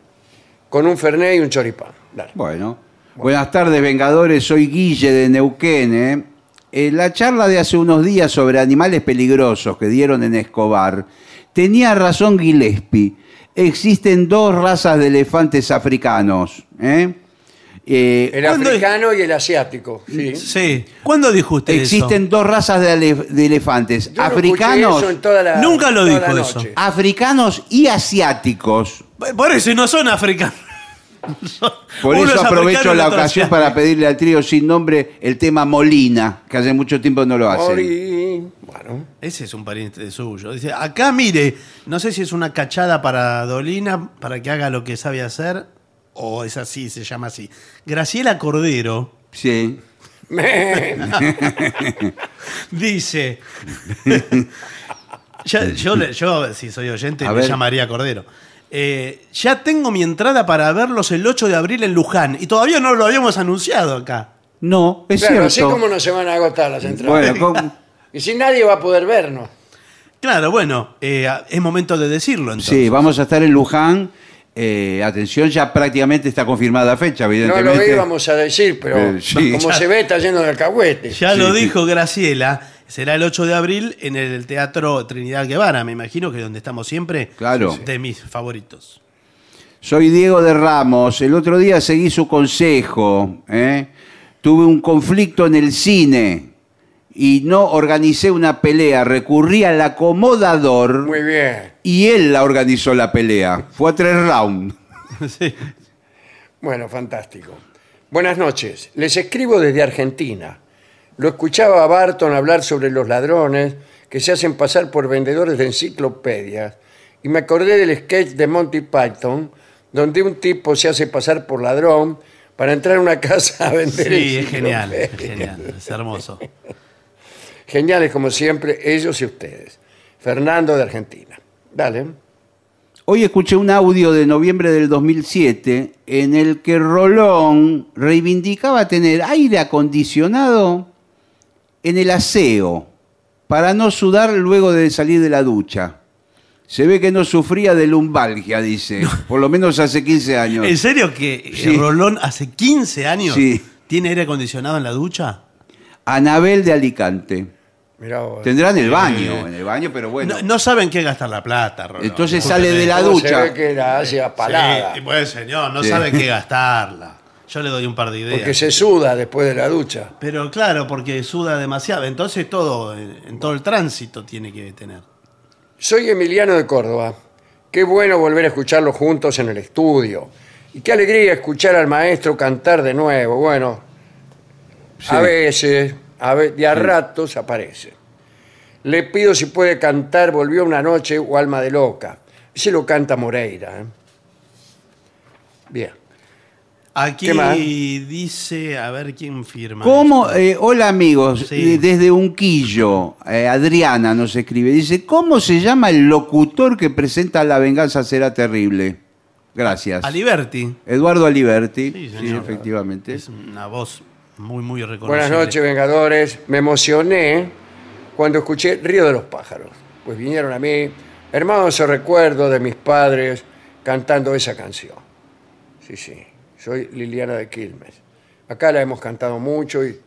con un fernet y un choripán. Dale. Bueno. Buenas tardes, Vengadores. Soy Guille de Neuquén. ¿eh? En la charla de hace unos días sobre animales peligrosos que dieron en Escobar, tenía razón Gillespie. Existen dos razas de elefantes africanos. ¿eh? Eh, El ¿Cuándo es- africano y el asiático. Sí. Sí. ¿Cuándo dijo usted existen dos razas de, elefantes. Yo africanos, escuché eso en toda la- Nunca lo toda dijo la eso. africanos y asiáticos. Por eso no son africanos. Por Uno eso es aprovecho africano la otro ocasión asiático. para pedirle al trío sin nombre el tema Molina, que hace mucho tiempo no lo hacen. Ori- Bueno, Ese es un pariente suyo. Dice, acá mire, no sé si es una cachada para Dolina, para que haga lo que sabe hacer, o es así, se llama así. Graciela Cordero Sí. dice, ya- yo, le- yo, si soy oyente, A me ver. llamaría Cordero. Eh, ya tengo mi entrada para verlos el 8 de abril en Luján, y todavía no lo habíamos anunciado acá. No, es claro, así cierto. como no se van a agotar las entradas. Bueno, ¿cómo? Y si nadie va a poder vernos. Claro, bueno, eh, es momento de decirlo entonces. sí, vamos a estar en Luján. Eh, atención, ya prácticamente está confirmada fecha, No evidentemente. lo íbamos a decir, pero Eh, sí. como se ve, está lleno de alcahuete. Ya lo Sí. dijo Graciela, será el 8 de abril en el Teatro Trinidad Guevara, me imagino que es donde estamos siempre. Claro. De mis favoritos. Soy Diego de Ramos. El otro día seguí su consejo. ¿eh? Tuve un conflicto en el cine y no organicé una pelea. Recurrí al acomodador Muy bien. y él la organizó la pelea. Fue a tres rounds. Sí. Bueno, fantástico. Buenas noches. Les escribo desde Argentina. Lo escuchaba a Barton hablar sobre los ladrones que se hacen pasar por vendedores de enciclopedias y me acordé del sketch de Monty Python donde un tipo se hace pasar por ladrón para entrar a una casa a vender Sí, es genial, es genial, es hermoso. Geniales como siempre, ellos y ustedes. Fernando de Argentina. Dale. Hoy escuché un audio de noviembre del 2007 en el que Rolón reivindicaba tener aire acondicionado en el aseo para no sudar luego de salir de la ducha. Se ve que no sufría de lumbalgia, dice, por lo menos hace 15 años. ¿En serio que eh, Sí. Rolón hace 15 años Sí. tiene aire acondicionado en la ducha? Anabel de Alicante. Mirá vos. Tendrá en el baño, en el baño, pero bueno. No, no saben qué gastar la plata, Rolón. Entonces sale de la ¿Cómo se ducha. ve que la hace a palada? Sí, pues señor, no Sí. sabe qué gastarla. Yo le doy un par de ideas. Porque se suda después de la ducha. Pero claro, porque suda demasiado. Entonces todo, en, todo el tránsito tiene que tener. Soy Emiliano de Córdoba. Qué bueno volver a escucharlos juntos en el estudio. Y qué alegría escuchar al maestro cantar de nuevo. Bueno, a veces, a ve- de a ratos aparece. Le pido si puede cantar Volvió una noche o Alma de Loca. Ese lo canta Moreira. ¿eh? Bien. Aquí dice, a ver quién firma. Eh, hola amigos, Sí. Eh, desde Unquillo, eh, Adriana nos escribe, dice, ¿cómo se llama el locutor que presenta La venganza será terrible? Gracias. Aliberti. Eduardo Aliberti, Sí, sí, señor. efectivamente. Es una voz muy, muy reconocible. Buenas noches, Vengadores. Me emocioné cuando escuché Río de los Pájaros. Pues vinieron a mí hermosos recuerdos de mis padres cantando esa canción. Sí, sí. Soy Liliana de Quilmes. Acá la hemos cantado mucho y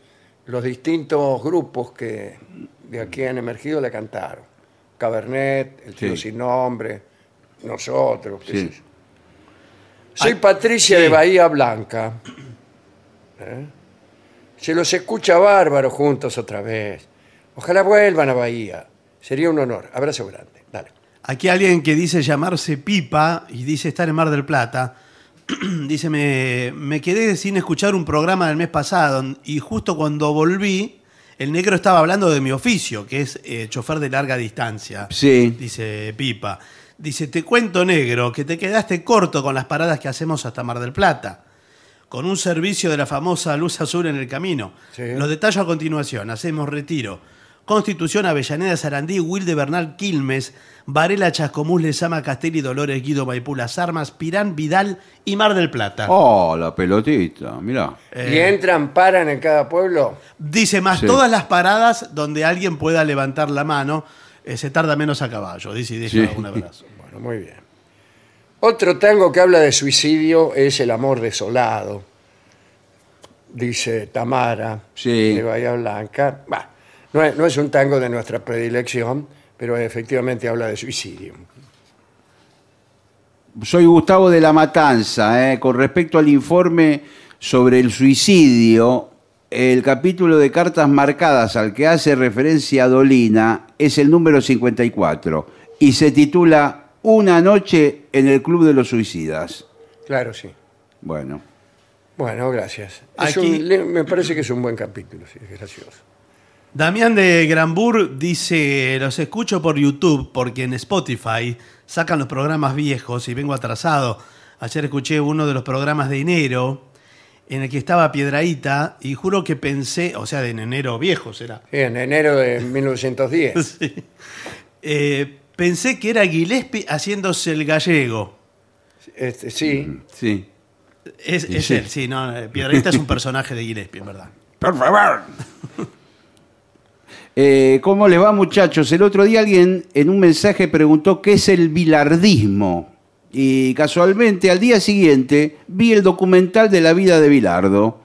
los distintos grupos que de aquí han emergido la cantaron. Cabernet, El Tío Sí. Sin Nombre, nosotros. qué Sí. sé yo. Soy Ah, Patricia sí. de Bahía Blanca. ¿Eh? Se los escucha bárbaro juntos otra vez. Ojalá vuelvan a Bahía. Sería un honor. Abrazo grande. Dale. Aquí alguien que dice llamarse Pipa y dice estar en Mar del Plata. dice, me, me quedé sin escuchar un programa del mes pasado y justo cuando volví, el negro estaba hablando de mi oficio, que es eh, chofer de larga distancia. Sí. Dice Pipa. Dice, te cuento negro, que te quedaste corto con las paradas que hacemos hasta Mar del Plata. Con un servicio de la famosa luz azul en el camino. Sí. Los detallo a continuación. Hacemos retiro. Constitución, Avellaneda, Sarandí, Wilde, Bernal, Quilmes, Varela, Chascomús, Lezama, Castelli, Dolores, Guido, Maipú, Las Armas, Pirán, Vidal y Mar del Plata. Oh, la pelotita, mirá. Eh, ¿Y entran, paran en cada pueblo? Dice más, Sí. todas las paradas donde alguien pueda levantar la mano, eh, se tarda menos a caballo. Dice y deja Sí. un abrazo. Bueno. Bueno, muy bien. Otro tango que habla de suicidio es El amor desolado, dice Tamara Sí. de Bahía Blanca. Bah, no, es, no es un tango de nuestra predilección, pero efectivamente habla de suicidio. Soy Gustavo de la Matanza. ¿eh? Con respecto al informe sobre el suicidio, el capítulo de cartas marcadas al que hace referencia Dolina es el número 54 y se titula Una noche en el Club de los Suicidas. Claro, sí. Bueno, Bueno, gracias. Aquí- un- me parece que es un buen capítulo, sí, es gracioso. Damián de Granbur dice, los escucho por YouTube porque en Spotify sacan los programas viejos y vengo atrasado. Ayer escuché uno de los programas de enero en el que estaba Piedraíta y juro que pensé, o sea, de en enero viejo será. Sí, en enero de 1910. Sí. Eh, pensé que era Gillespie haciéndose el gallego. Este, sí, sí. Es, es sí. él, sí, no, Piedraíta es un personaje de Gillespie, en verdad. Por favor. Eh, ¿Cómo le va, muchachos? El otro día alguien en un mensaje preguntó qué es el bilardismo. Y casualmente al día siguiente vi el documental de la vida de Bilardo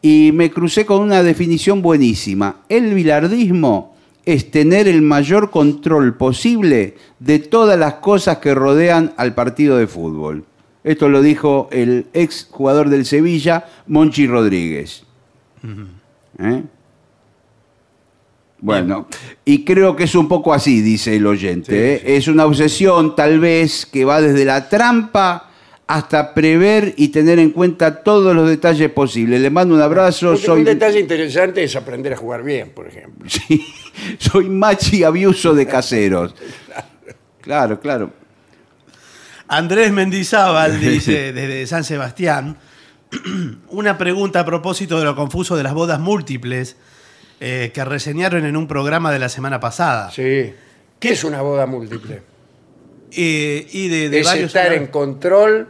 y me crucé con una definición buenísima. El bilardismo es tener el mayor control posible de todas las cosas que rodean al partido de fútbol. Esto lo dijo el ex jugador del Sevilla, Monchi Rodríguez. ¿Eh? Bueno, y creo que es un poco así, dice el oyente. ¿eh? Es una obsesión tal vez que va desde la trampa hasta prever y tener en cuenta todos los detalles posibles. Le mando un abrazo, Porque soy, un detalle interesante es aprender a jugar bien, por ejemplo. Sí, soy machi abuso de caseros. Claro, claro. Andrés Mendizábal dice desde San Sebastián una pregunta a propósito de lo confuso de las bodas múltiples eh, que reseñaron en un programa de la semana pasada. Sí. ¿Qué es una boda múltiple? Eh, y de, de es varios estar en control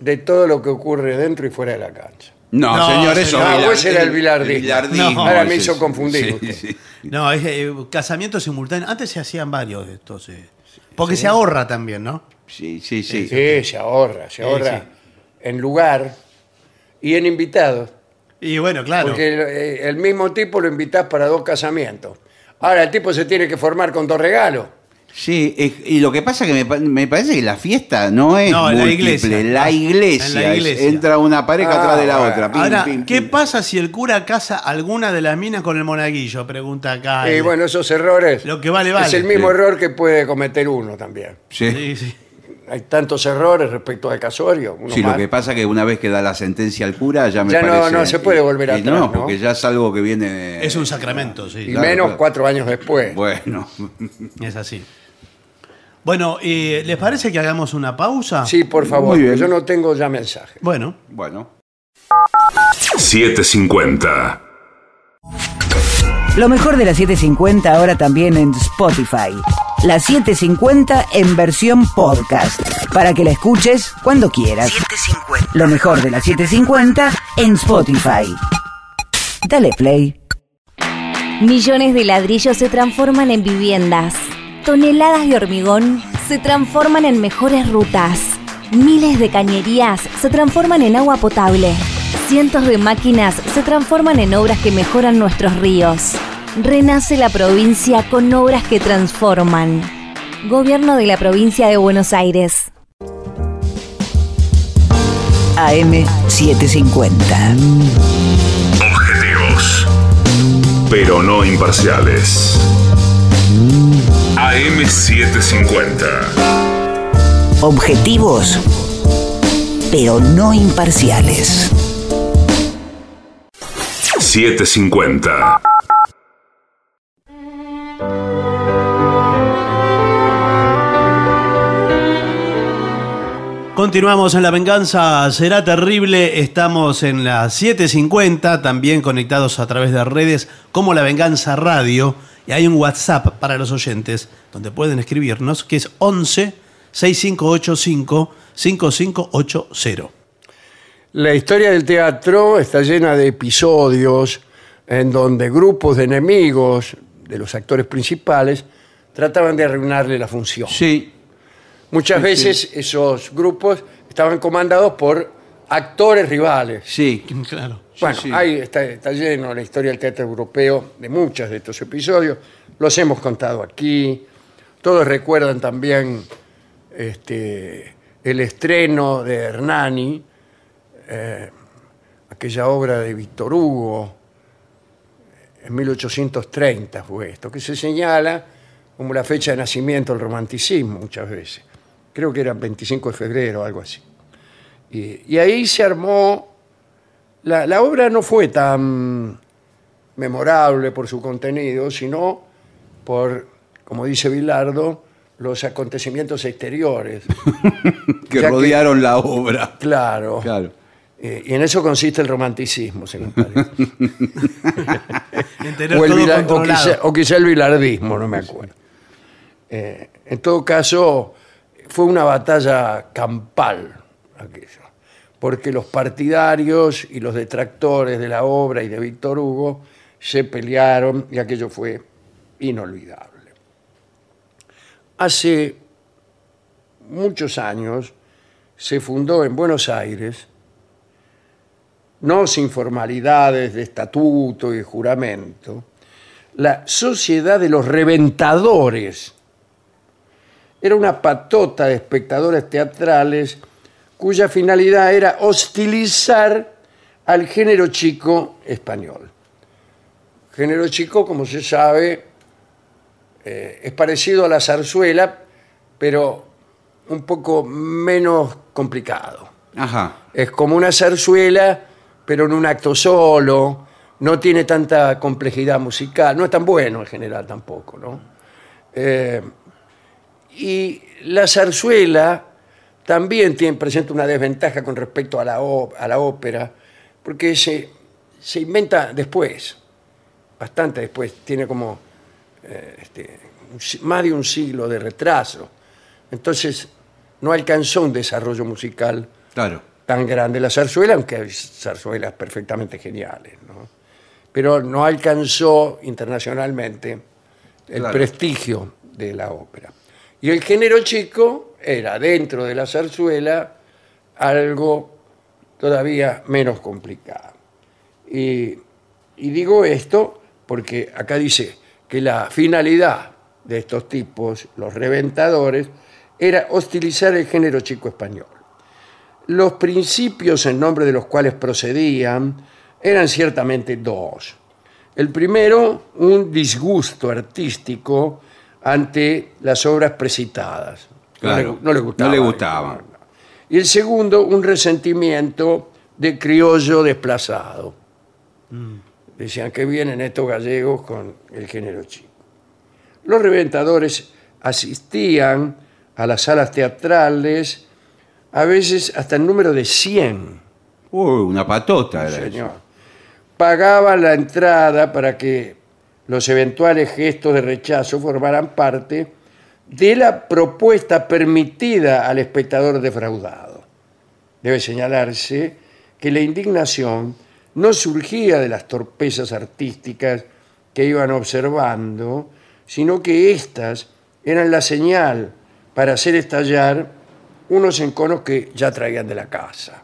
de todo lo que ocurre dentro y fuera de la cancha. No, No, señor, eso señor. Ah, pues era el bilardismo, No. Ahora me hizo confundir sí, usted. sí. No, es eh, casamiento simultáneo. Antes se hacían varios de estos. eh, porque se ahorra también, ¿no? Sí, sí, sí. Sí, se ahorra, se Sí, ahorra sí. en lugar y en invitados. Y bueno, claro. Porque el, eh, el mismo tipo lo invitás para dos casamientos. Ahora el tipo se tiene que formar con dos regalos. Sí, es- y lo que pasa que me, pa- me parece que la fiesta no es No, en la múltiple, iglesia. la iglesia, en la es- iglesia. entra una pareja Ah, atrás de la bueno. otra. pim, Ahora, pim, ¿qué pim. pasa si el cura casa alguna de las minas con el monaguillo? Pregunta acá. y el- bueno, esos errores Lo que vale, vale. es el mismo Sí. error que puede cometer uno también. Sí, Sí, sí. Hay tantos errores respecto al casorio. uno Sí, lo más. que pasa que una vez que da la sentencia al cura ya me Ya no- parece... no se puede volver y atrás, No, ¿no? porque ya es algo que viene... Es un sacramento, sí. y claro, menos claro. cuatro años después. Bueno, Es así. Bueno, eh, ¿les parece que hagamos una pausa? Sí, por favor, Muy bien. yo no tengo ya mensaje. Bueno, bueno. 750. Lo mejor de la 750 ahora también en Spotify. La 750 en versión podcast. Para que la escuches cuando quieras. Lo mejor de la 750 en Spotify. Dale play. Millones de ladrillos se transforman en viviendas. Toneladas de hormigón se transforman en mejores rutas. Miles de cañerías se transforman en agua potable. Cientos de máquinas se transforman en obras que mejoran nuestros ríos. Renace la provincia con obras que transforman. Gobierno de la provincia de Buenos Aires. AM 750. Objetivos. Pero no imparciales. AM750. Objetivos, pero no imparciales. 750. Continuamos en La Venganza Será Terrible. Estamos en las 7.50, también conectados a través de redes como La Venganza Radio. Y hay un WhatsApp para los oyentes donde pueden escribirnos, que es 11 6585 5580. La historia del teatro está llena de episodios en donde grupos de enemigos de los actores principales trataban de arruinarle la función. Sí, Muchas veces esos grupos estaban comandados por actores rivales. Sí. Claro. Bueno, sí. ahí está, está lleno la historia del teatro europeo de muchos de estos episodios. Los hemos contado aquí. Todos recuerdan también este, el estreno de Hernani, eh, aquella obra de Víctor Hugo, en 1830 fue esto, que se señala como la fecha de nacimiento del romanticismo muchas veces. Creo que era 25 de febrero o algo así. Y, y ahí se armó la, la obra no fue tan memorable por su contenido, sino por, como dice Bilardo, los acontecimientos exteriores. Que Ya que- rodearon la obra. Claro. Claro. Eh, y en eso consiste el romanticismo, según parece. En tener o, el todo bila- o controlado. quizá, o quizá el bilardismo, no me acuerdo. Eh, en todo caso, fue una batalla campal aquello, porque los partidarios y los detractores de la obra y de Víctor Hugo se pelearon y aquello fue inolvidable. Hace muchos años se fundó en Buenos Aires no sin formalidades de estatuto y juramento, la Sociedad de los Reventadores. Era una patota de espectadores teatrales cuya finalidad era hostilizar al género chico español. Género chico, como se sabe, eh, es parecido a la zarzuela, pero un poco menos complicado Ajá. es como una zarzuela, pero en un acto solo, no tiene tanta complejidad musical, no es tan bueno en general tampoco, ¿no? Eh, y la zarzuela también tiene, presenta una desventaja con respecto a la, ó- a la ópera, porque se, se inventa después, bastante después, tiene como eh, este, más de un siglo de retraso. Entonces, no alcanzó un desarrollo musical Claro. tan grande la zarzuela, aunque hay zarzuelas perfectamente geniales, ¿no? Pero no alcanzó internacionalmente el Claro. prestigio de la ópera. Y el género chico era, dentro de la zarzuela, algo todavía menos complicado. Y, y digo esto porque acá dice que la finalidad de estos tipos, los reventadores, era hostilizar el género chico español. Los principios en nombre de los cuales procedían eran ciertamente dos. El primero, un disgusto artístico ante las obras precitadas. No le- Claro. No, le gustaba. No le gustaban. Y el segundo, un resentimiento de criollo desplazado. Decían que vienen estos gallegos con el género chico. Los reventadores asistían a las salas teatrales, a veces hasta el número de 100. Uy, una patota era eso. Señor. Pagaban la entrada para que los eventuales gestos de rechazo formaran parte de la propuesta permitida al espectador defraudado. Debe señalarse que la indignación no surgía de las torpezas artísticas que iban observando, sino que éstas eran la señal para hacer estallar unos enconos que ya traían de la casa.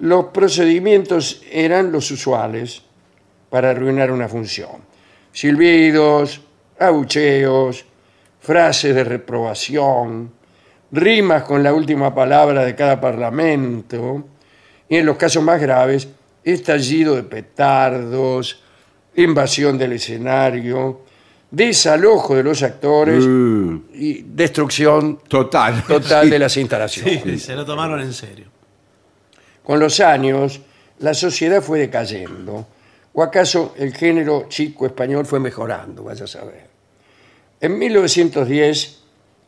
Los procedimientos eran los usuales para arruinar una función. Silbidos, abucheos, frases de reprobación, rimas con la última palabra de cada parlamento y en los casos más graves, estallido de petardos, invasión del escenario, desalojo de los actores Mm, y destrucción total. total Sí. de las instalaciones. Sí, se lo tomaron en serio. Con los años, la sociedad fue decayendo. ¿O acaso el género chico español fue mejorando? Vaya a saber. En 1910,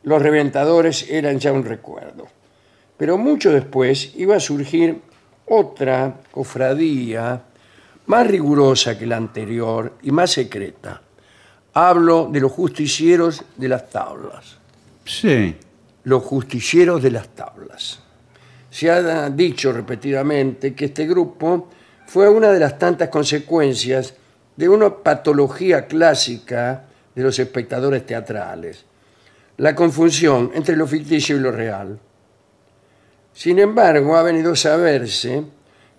los reventadores eran ya un recuerdo. Pero mucho después iba a surgir otra cofradía más rigurosa que la anterior y más secreta. Hablo de los justicieros de las tablas Sí. los justicieros de las tablas. Se ha dicho repetidamente que este grupo fue una de las tantas consecuencias de una patología clásica de los espectadores teatrales, la confusión entre lo ficticio y lo real. Sin embargo, ha venido a saberse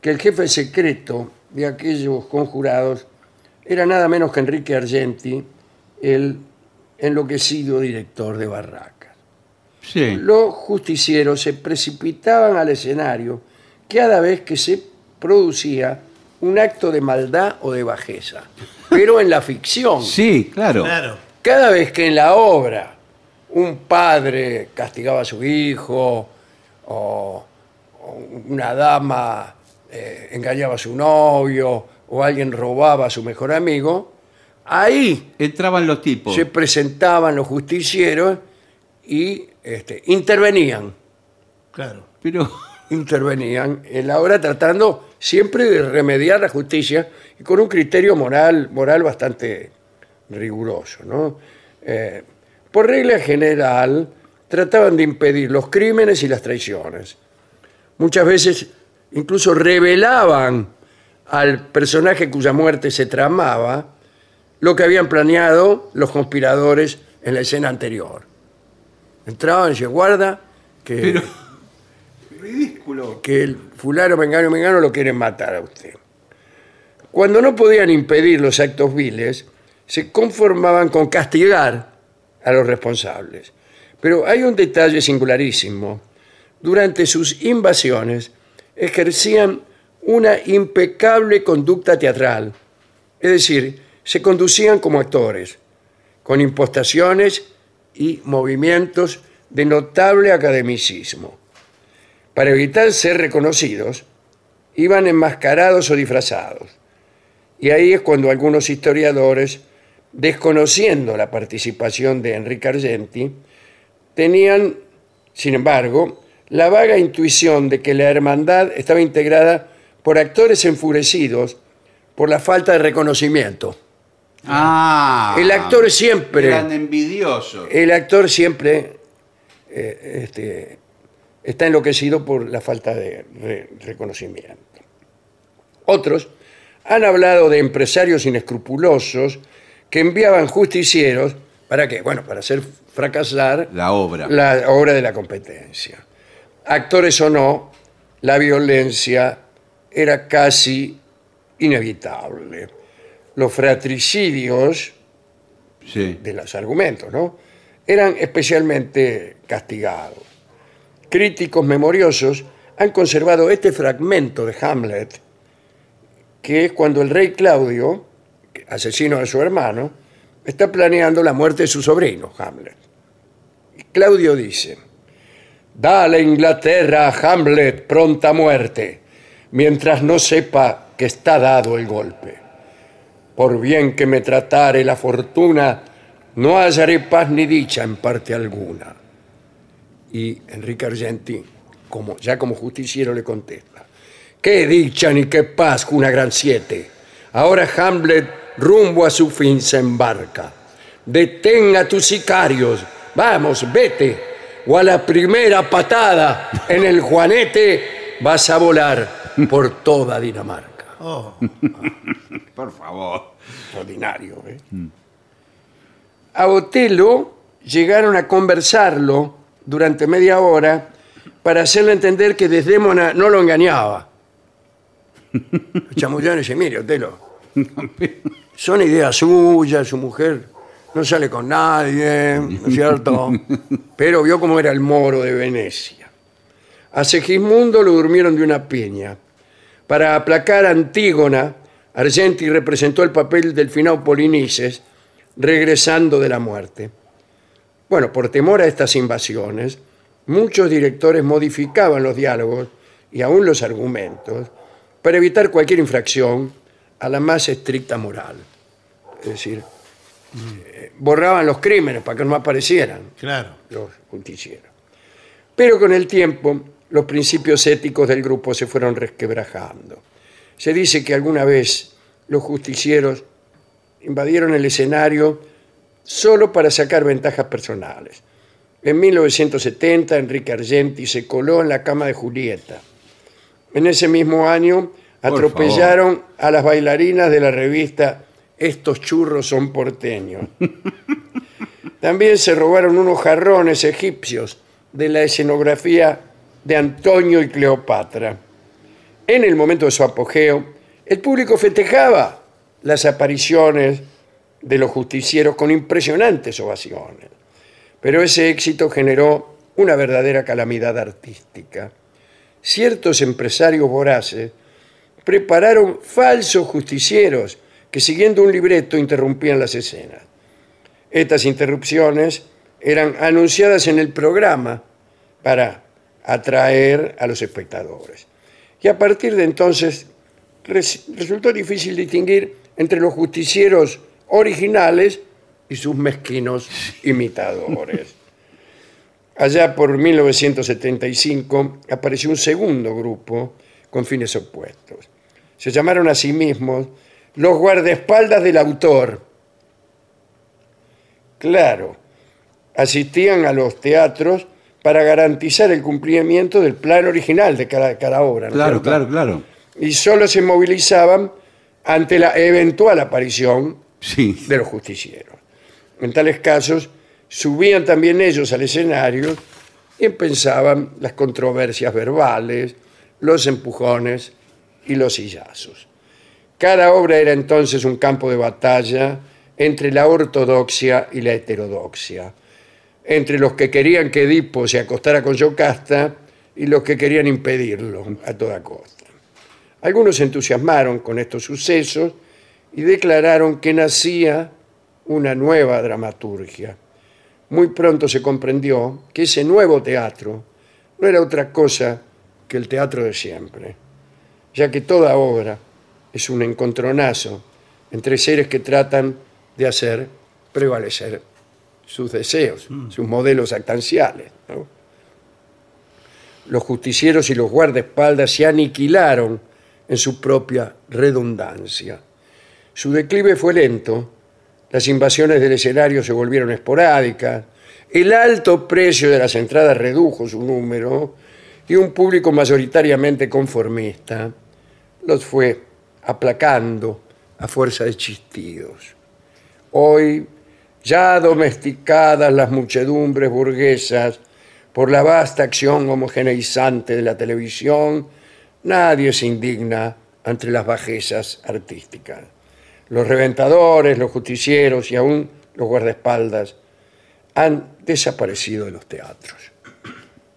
que el jefe secreto de aquellos conjurados era nada menos que Enrique Argenti, el enloquecido director de Barracas. Sí. Los justicieros se precipitaban al escenario cada vez que se producía un acto de maldad o de bajeza, pero en la ficción. Sí, claro. Claro. Cada vez que en la obra un padre castigaba a su hijo o, o una dama eh, engañaba a su novio o alguien robaba a su mejor amigo, ahí Entraban los tipos. se presentaban los justicieros y este, intervenían, Claro. Pero intervenían en la obra tratando siempre de remediar la justicia y con un criterio moral, moral bastante riguroso. ¿no? Eh, por regla general, trataban de impedir los crímenes y las traiciones. Muchas veces incluso revelaban al personaje cuya muerte se tramaba lo que habían planeado los conspiradores en la escena anterior. Entraban y decían, guarda, que, Pero- que el fulano, mengano, mengano lo quieren matar a usted. Cuando no podían impedir los actos viles, se conformaban con castigar a los responsables. Pero hay un detalle singularísimo. Durante sus invasiones ejercían una impecable conducta teatral. Es decir, se conducían como actores, con impostaciones y movimientos de notable academicismo. Para evitar ser reconocidos, iban enmascarados o disfrazados. Y ahí es cuando algunos historiadores, desconociendo la participación de Enrique Argenti, tenían, sin embargo, la vaga intuición de que la hermandad estaba integrada por actores enfurecidos por la falta de reconocimiento. Ah. El actor siempre- Eran envidiosos. El actor siempre eh, este, está enloquecido por la falta de re- reconocimiento. Otros han hablado de empresarios inescrupulosos que enviaban justicieros para qué? Bueno, para hacer fracasar La obra. la obra de la competencia. Actores o no, la violencia era casi inevitable. Los fratricidios Sí. de los argumentos, ¿no? Eran especialmente castigados. Críticos memoriosos han conservado este fragmento de Hamlet, que es cuando el rey Claudio, asesino de su hermano, está planeando la muerte de su sobrino, Hamlet. Claudio dice, Dale Inglaterra a Hamlet pronta muerte, mientras no sepa que está dado el golpe. Por bien que me tratare la fortuna, no hallaré paz ni dicha en parte alguna. Y Enrique Argenti, como, ya como justiciero, le contesta, qué dicha ni qué paz, una gran siete. Ahora Hamlet rumbo a su fin se embarca. Detenga a tus sicarios, vamos, vete, o a la primera patada en el juanete vas a volar por toda Dinamarca. Oh, Por favor. extraordinario. ¿eh? A Otelo llegaron a conversarlo durante media hora para hacerle entender que Desdémona no lo engañaba. Chamullán dice, mire, Otelo, son ideas suyas, su mujer no sale con nadie, ¿no es cierto? Pero vio cómo era el moro de Venecia. A Segismundo lo durmieron de una piña. Para aplacar a Antígona, Argenti representó el papel del finado Polinices, regresando de la muerte. Bueno, por temor a estas invasiones, muchos directores modificaban los diálogos y aún los argumentos para evitar cualquier infracción a la más estricta moral. Es decir, eh, borraban los crímenes para que no aparecieran claro. los justicieros. Pero con el tiempo, los principios éticos del grupo se fueron resquebrajando. Se dice que alguna vez los justicieros invadieron el escenario solo para sacar ventajas personales. En 1970, Enrique Argenti se coló en la cama de Julieta. En ese mismo año, Por atropellaron a las bailarinas de la revista Estos churros son porteños. También se robaron unos jarrones egipcios de la escenografía de Antonio y Cleopatra. En el momento de su apogeo, el público festejaba las apariciones de los justicieros con impresionantes ovaciones. Pero ese éxito generó una verdadera calamidad artística. Ciertos empresarios voraces prepararon falsos justicieros que siguiendo un libreto interrumpían las escenas. Estas interrupciones eran anunciadas en el programa para atraer a los espectadores. Y a partir de entonces res- resultó difícil distinguir entre los justicieros originales y sus mezquinos imitadores. Allá por 1975 apareció un segundo grupo con fines opuestos. Se llamaron a sí mismos los guardaespaldas del autor. Claro, asistían a los teatros para garantizar el cumplimiento del plan original de cada, cada obra. ¿no es Claro, claro, claro. Y solo se movilizaban ante la eventual aparición Sí. de los justicieros. En tales casos, subían también ellos al escenario y empezaban las controversias verbales, los empujones y los sillazos. Cada obra era entonces un campo de batalla entre la ortodoxia y la heterodoxia, entre los que querían que Edipo se acostara con Yocasta y los que querían impedirlo a toda costa. Algunos se entusiasmaron con estos sucesos y declararon que nacía una nueva dramaturgia. Muy pronto se comprendió que ese nuevo teatro no era otra cosa que el teatro de siempre, ya que toda obra es un encontronazo entre seres que tratan de hacer prevalecer sus deseos, sus modelos actanciales. ¿no? Los justicieros y los guardaespaldas se aniquilaron en su propia redundancia. Su declive fue lento, las invasiones del escenario se volvieron esporádicas, el alto precio de las entradas redujo su número y un público mayoritariamente conformista los fue aplacando a fuerza de chistidos. Hoy, ya domesticadas las muchedumbres burguesas por la vasta acción homogeneizante de la televisión, nadie se indigna ante las bajezas artísticas. Los reventadores, los justicieros y aún los guardaespaldas han desaparecido de los teatros.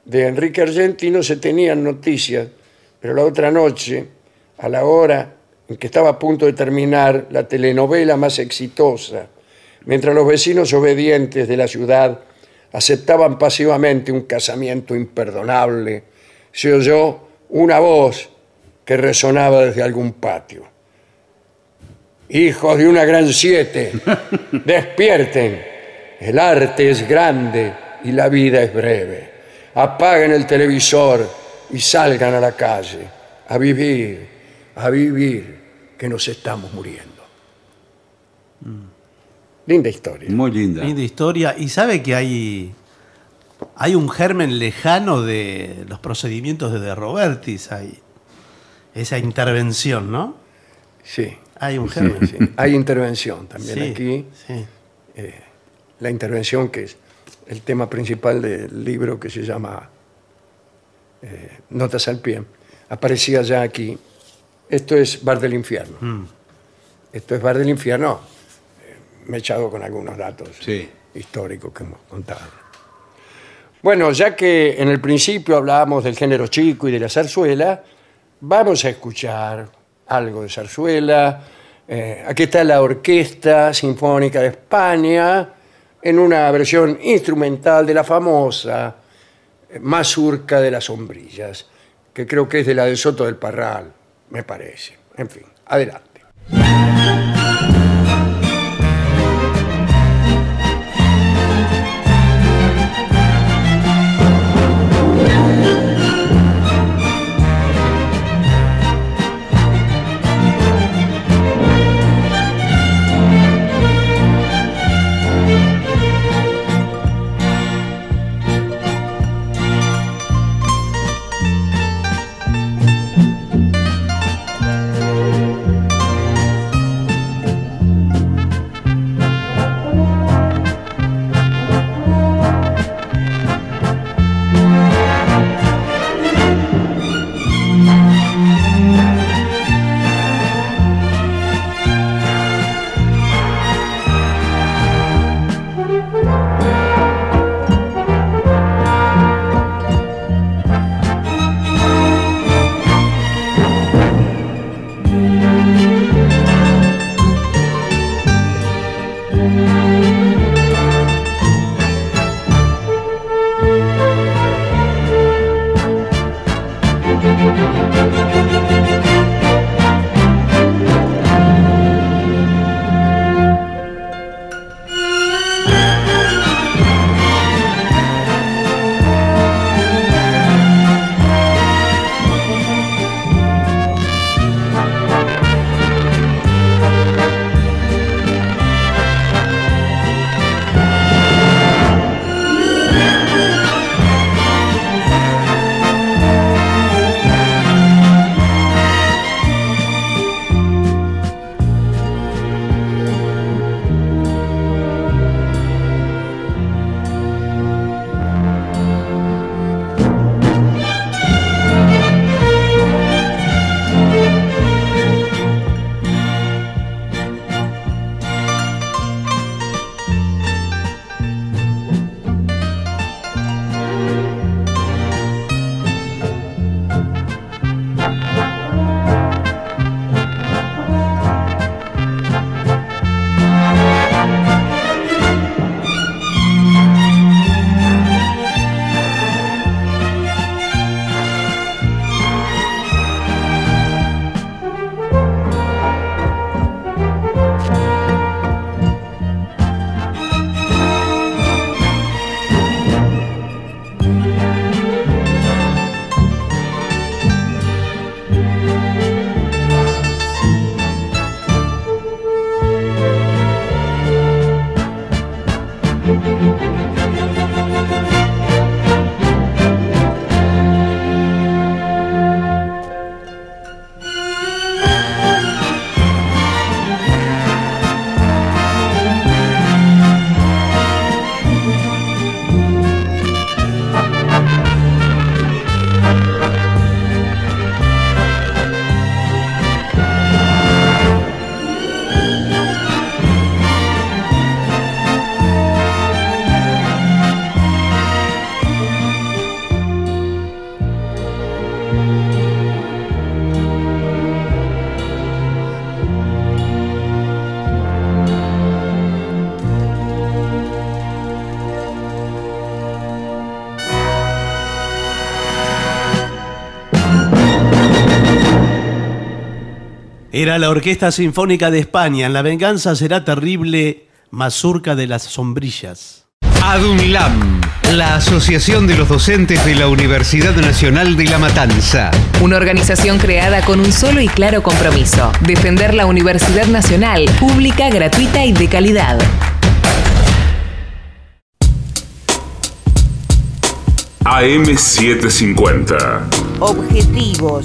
De Enrique Argentino se tenían noticias, pero la otra noche, a la hora en que estaba a punto de terminar la telenovela más exitosa, mientras los vecinos obedientes de la ciudad aceptaban pasivamente un casamiento imperdonable, se oyó una voz que resonaba desde algún patio. Hijos de una gran siete, despierten. El arte es grande y la vida es breve. Apaguen el televisor y salgan a la calle, a vivir, a vivir, que nos estamos muriendo. Linda historia. Muy linda. Linda historia. Y sabe que hay, hay un germen lejano de los procedimientos de De Robertis. Hay esa intervención, ¿no? Sí, Hay un germen. sí. Hay intervención también Sí, aquí. sí. La intervención que es el tema principal del libro que se llama eh, Notas al pie. Aparecía ya aquí. Esto es Bar del Infierno. Mm. Esto es Bar del Infierno. eh, me he echado con algunos datos Sí. históricos que hemos contado. Bueno, ya que en el principio hablábamos del género chico y de la zarzuela, vamos a escuchar algo de zarzuela. Eh, aquí está la Orquesta Sinfónica de España en una versión instrumental de la famosa eh, Mazurca de las Sombrillas, que creo que es de la de Soto del Parral, me parece. En fin, adelante. Era la Orquesta Sinfónica de España. En La venganza será terrible, mazurca de las sombrillas. ADUNLAM, la Asociación de los Docentes de la Universidad Nacional de La Matanza. Una organización creada con un solo y claro compromiso, defender la Universidad Nacional, pública, gratuita y de calidad. AM750. Objetivos,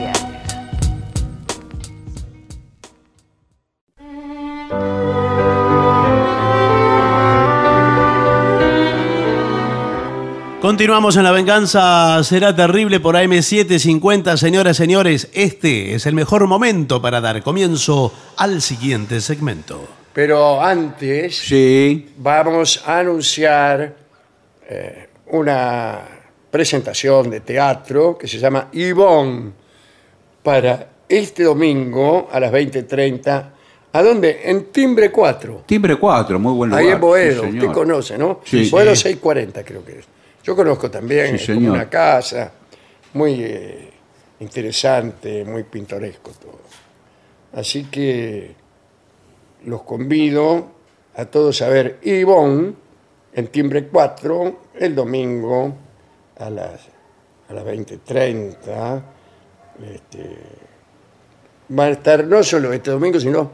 Continuamos en La venganza será terrible por AM750. Señoras, señores, este es el mejor momento para dar comienzo al siguiente segmento. Pero antes Sí. vamos a anunciar eh, una presentación de teatro que se llama Ivonne para este domingo a las 20.30. ¿A dónde? En Timbre 4. Timbre 4, muy buen lugar. Ahí en Boedo, Sí, usted conoce, ¿no? Sí, Boedo sí. 640 creo que es. Yo conozco también, Sí, señor. una casa, muy eh, interesante, muy pintoresco todo. Así que los convido a todos a ver Ivonne en Timbre 4 el domingo a las, a las 20.30. Este, va a estar no solo este domingo, sino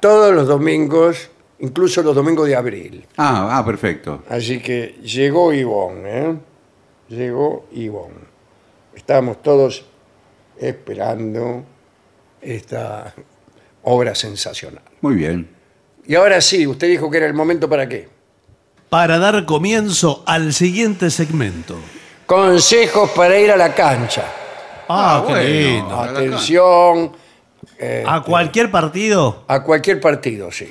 todos los domingos, incluso los domingos de abril. Ah, ah, perfecto. Así que llegó Ivonne, ¿eh? Llegó Ivonne. Estábamos todos esperando esta obra sensacional. Muy bien. Y ahora sí, usted dijo que era el momento para qué. Para dar comienzo al siguiente segmento. Consejos para ir a la cancha. Ah, qué bueno. lindo. Atención eh, A cualquier partido. a cualquier partido, sí.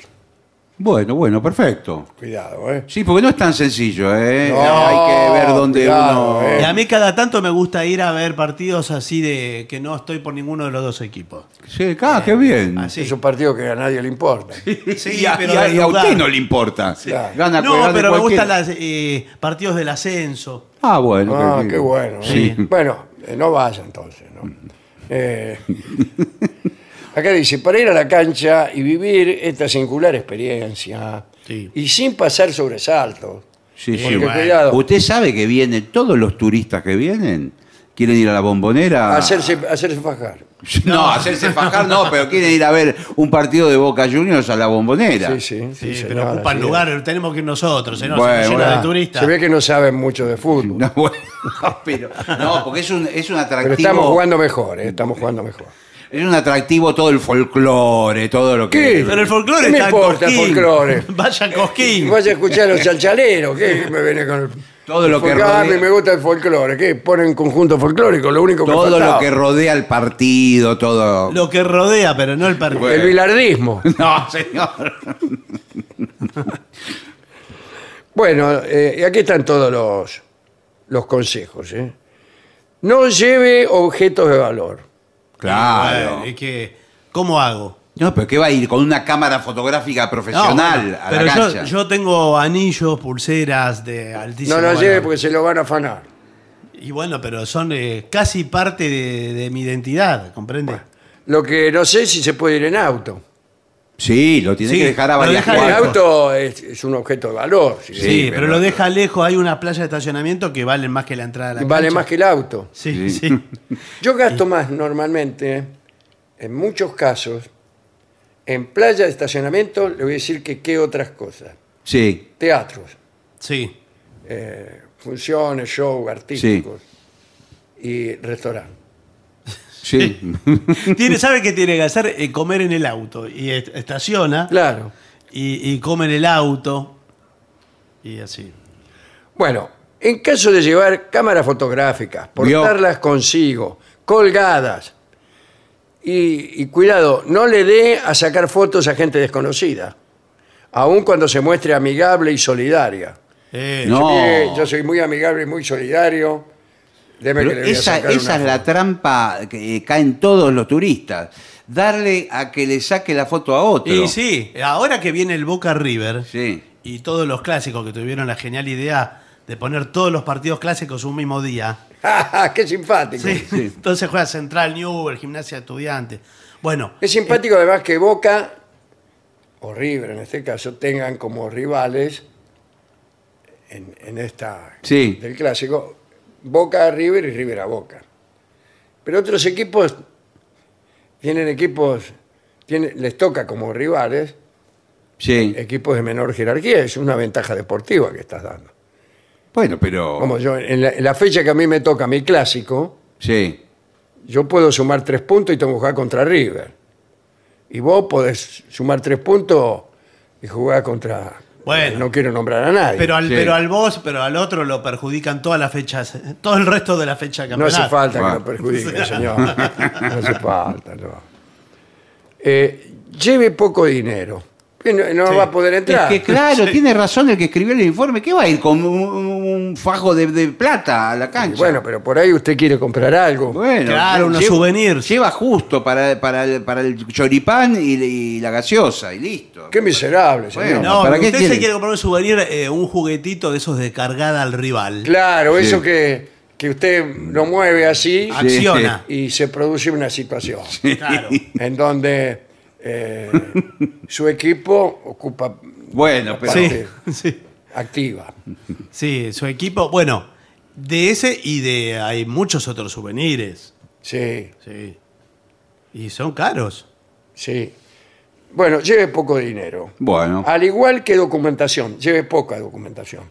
Bueno, bueno, perfecto. Cuidado, ¿eh? Sí, porque no es tan sencillo, ¿eh? No, Hay que ver dónde cuidado, uno... eh. Y a mí cada tanto me gusta ir a ver partidos así de que no estoy por ninguno de los dos equipos. Sí, ah, qué bien. Así. Es un partido que a nadie le importa. Sí, y a, pero y a- de y a lugar. usted no le importa. Claro. Gana, No, pero me cualquiera. gustan los eh, partidos del ascenso. Ah, bueno. Ah, qué- qué bueno. ¿eh? Sí. Bueno, eh, no vaya entonces. ¿no? Eh, acá dice, para ir a la cancha y vivir esta singular experiencia Sí. y sin pasar sobresaltos. Sí, sí. Porque, bueno. cuidado, Usted sabe que vienen, todos los turistas que vienen, quieren ir a la bombonera. hacerse, hacerse fajar. No, hacerse fajar no, pero quieren ir a ver un partido de Boca Juniors a la bombonera. Sí, sí, sí, Sí, pero señora, ocupan sí. lugar, tenemos que ir nosotros, ¿eh? No, Bueno, se llena bueno. de turistas. Se ve que no saben mucho de fútbol. No, bueno, pero, no, porque es un, es un atractivo. pero estamos jugando mejor, ¿eh? estamos jugando mejor. Es un atractivo todo el folclore, todo lo que. ¿Qué? Pero el folclore ¿Qué me está en importa el Cosquín. folclore? Vaya a Cosquín. Vaya a escuchar a los chalchaleros, ¿qué me viene con el... Todo lo que Porque, ah, a mí rodea- me gusta el folclore, ¿qué? Ponen conjunto folclórico, lo único que Todo faltaba. lo que rodea el partido, todo. Lo que rodea, pero no el partido. El bilardismo. No, señor. Bueno, eh, y aquí están todos los, los consejos. ¿eh? No lleve objetos de valor. Claro. Bueno, es que, ¿cómo hago? No, pero ¿qué va a ir? Con una cámara fotográfica No, profesional bueno, a la pero cancha. yo, yo tengo anillos, pulseras de altísimo No lo valor. lleve porque se lo van a afanar. Y bueno, pero son eh, casi parte de, de mi identidad, ¿comprende? Lo que no sé si se puede ir en auto. Sí, lo tiene Sí, que dejar a lo varias deja El cuadras. auto es, es un objeto de valor. si sí, pero, lo deja lejos. Hay una playa de estacionamiento que valen más que la entrada a la Vale cancha. más que el auto. Sí, Sí. sí. Yo gasto más normalmente, en muchos casos, en playa de estacionamiento, le voy a decir que qué otras cosas. Sí, Teatros, Sí. eh, funciones, show, artísticos y restaurantes. Sí. Tiene, ¿Sabe qué tiene que hacer? Eh, comer en el auto. Y est- estaciona Claro. y, y come en el auto. Y así. Bueno, en caso de llevar cámaras fotográficas, Vio. portarlas consigo, colgadas, y, y cuidado, no le dé a sacar fotos a gente desconocida, aun cuando se muestre amigable y solidaria. Eh, No. Yo soy muy amigable y muy solidario. Pero esa, es la trampa que eh, caen todos los turistas. Darle a que le saque la foto a otro. Y sí, ahora que viene el Boca River Sí. y todos los clásicos que tuvieron la genial idea de poner todos los partidos clásicos un mismo día. ¡Qué simpático! Sí. Entonces juega Central Newell, Gimnasia Estudiante. Bueno, Es simpático además que Boca, o River en este caso, tengan como rivales en, en esta Sí. del clásico Boca a River y River a Boca. Pero otros equipos tienen equipos, tienen, les toca como rivales Sí. equipos de menor jerarquía. Es una ventaja deportiva que estás dando. Bueno, pero. Como yo, en la, en la fecha que a mí me toca mi clásico, Sí. yo puedo sumar tres puntos y tengo que jugar contra River. Y vos podés sumar tres puntos y jugar contra... Bueno. No quiero nombrar a nadie. pero al, Sí. pero al vos, pero al otro lo perjudican todas las fechas, todo el resto de la fecha de no hace campeonato. falta que lo perjudique, señor. No hace falta, no. Eh, lleve poco dinero. No, no Sí. va a poder Es entrar. que claro, tiene razón el que escribió el informe. ¿Qué va a ir con un, un fajo de, de plata a la cancha? Bueno, pero por ahí usted quiere comprar algo. Bueno, Claro, unos lleva- souvenirs. Lleva justo para, para, el, para el choripán y, y la gaseosa y listo. Qué miserable, señor. Bueno, No, ¿para qué usted quiere? se quiere comprar un souvenir, eh, un juguetito de esos de cargada al rival. Claro, Sí. eso que, que usted lo mueve así Acciona. y se produce una situación Claro. en donde eh, su equipo ocupa Bueno, pero. Sí, activa. Sí, su equipo, bueno, de ese y de hay muchos otros souvenirs. Sí, Sí. Y son caros. sí. Bueno, lleve poco dinero. Bueno. Al igual que documentación, lleve poca documentación.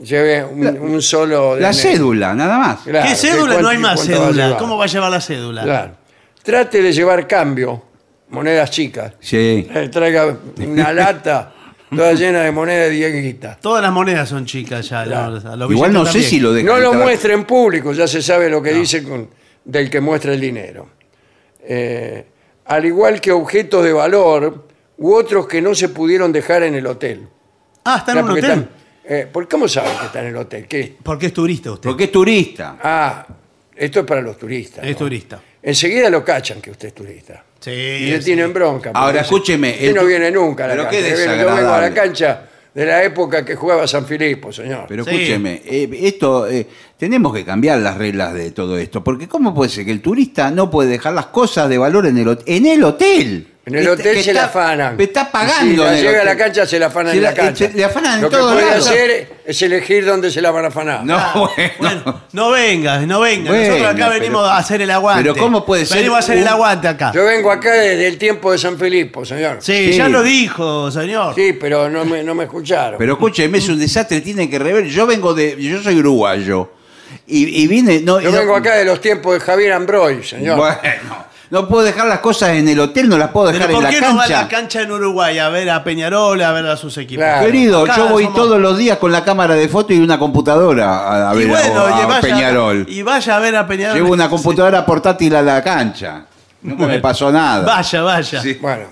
Lleve un, un solo... La DNI. cédula, nada más. Claro, ¿Qué cédula? ¿qué No hay más va cédula. ¿Cómo va a llevar la cédula? Claro. Trate de llevar cambio, monedas chicas. Sí. Eh, Traiga una lata toda llena de monedas de dieguitas. Todas las monedas son chicas ya. Claro. ¿no? Los Igual no sé también. si lo dejan. No lo muestre en público, ya se sabe lo que dice con- del que muestra el dinero. Eh, al igual que objetos de valor u otros que no se pudieron dejar en el hotel. Ah, está en un hotel. están- eh, ¿por ¿Cómo sabe que está en el hotel? ¿Qué? Porque es turista usted. Porque es turista. Ah, esto es para los turistas. Es ¿no? turista. Enseguida lo cachan que usted es turista. Sí. Y le sí. tienen bronca. Ahora, escúcheme, el no viene nunca a la Pero cancha. qué Yo vengo- Yo vengo a la cancha de la época que jugaba San Filipo, señor. Pero Sí. escúcheme, eh, esto eh, tenemos que cambiar las reglas de todo esto, porque ¿cómo puede ser que el turista no puede dejar las cosas de valor en el, en el hotel? En el Que- hotel que se está- la afanan. Está pagando. Si la en el llega a la cancha, se la afanan Se en la la- cancha. se- le afanan en Lo que puede hacer es elegir dónde se la van a afanar. No, bueno. Bueno, no vengas, no vengas. Bueno, Nosotros acá pero- venimos a hacer el aguante. pero ¿cómo puede ser Venimos a hacer el aguante acá. Yo vengo acá desde el tiempo de San Filipo, señor. Sí, Sí. ya lo dijo, señor. Sí, pero no me, no me escucharon. Pero escúcheme, es un desastre, tiene que rever. Yo vengo de. Yo soy uruguayo. Y, y vine. No, Yo y no- vengo acá de los tiempos de Javier Ambroy, señor. Bueno, no puedo dejar las cosas en el hotel, no las puedo Pero dejar ¿por en la qué cancha. no va a la cancha en Uruguay a ver a Peñarol, a ver a sus equipos? Claro. Querido, Acá yo voy somos- todos los días con la cámara de foto y una computadora a, a y ver bueno, a, y a vaya, Peñarol. Y vaya a ver a Peñarol. Llevo una computadora portátil a la cancha. Nunca me Bueno. pasó nada. Vaya, vaya. Sí. Bueno,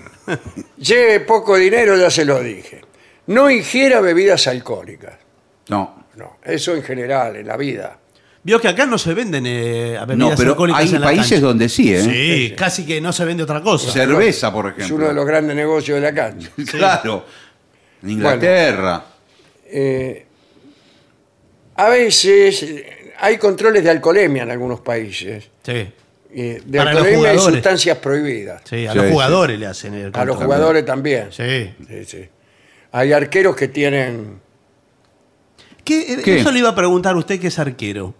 lleve poco dinero, ya se lo dije. No ingiera bebidas alcohólicas. No. No, eso en general, en la vida. Vio que acá no se venden eh, bebidas No, pero alcohólicas hay en la países cancha. donde sí, ¿eh? Sí, casi que no se vende otra cosa. Cerveza, por Es ejemplo. uno de los grandes negocios de la cancha. Claro. En Inglaterra. Eh, a veces eh, hay controles de alcoholemia en algunos países. Sí, eh, de Para los alcoholemia y jugadores. sustancias prohibidas. sí, a Sí, los sí. jugadores le hacen el A los control. jugadores también. Sí. Sí, sí. Hay arqueros que tienen... ¿Qué, ¿Qué? Eso le iba a preguntar a usted que es arquero.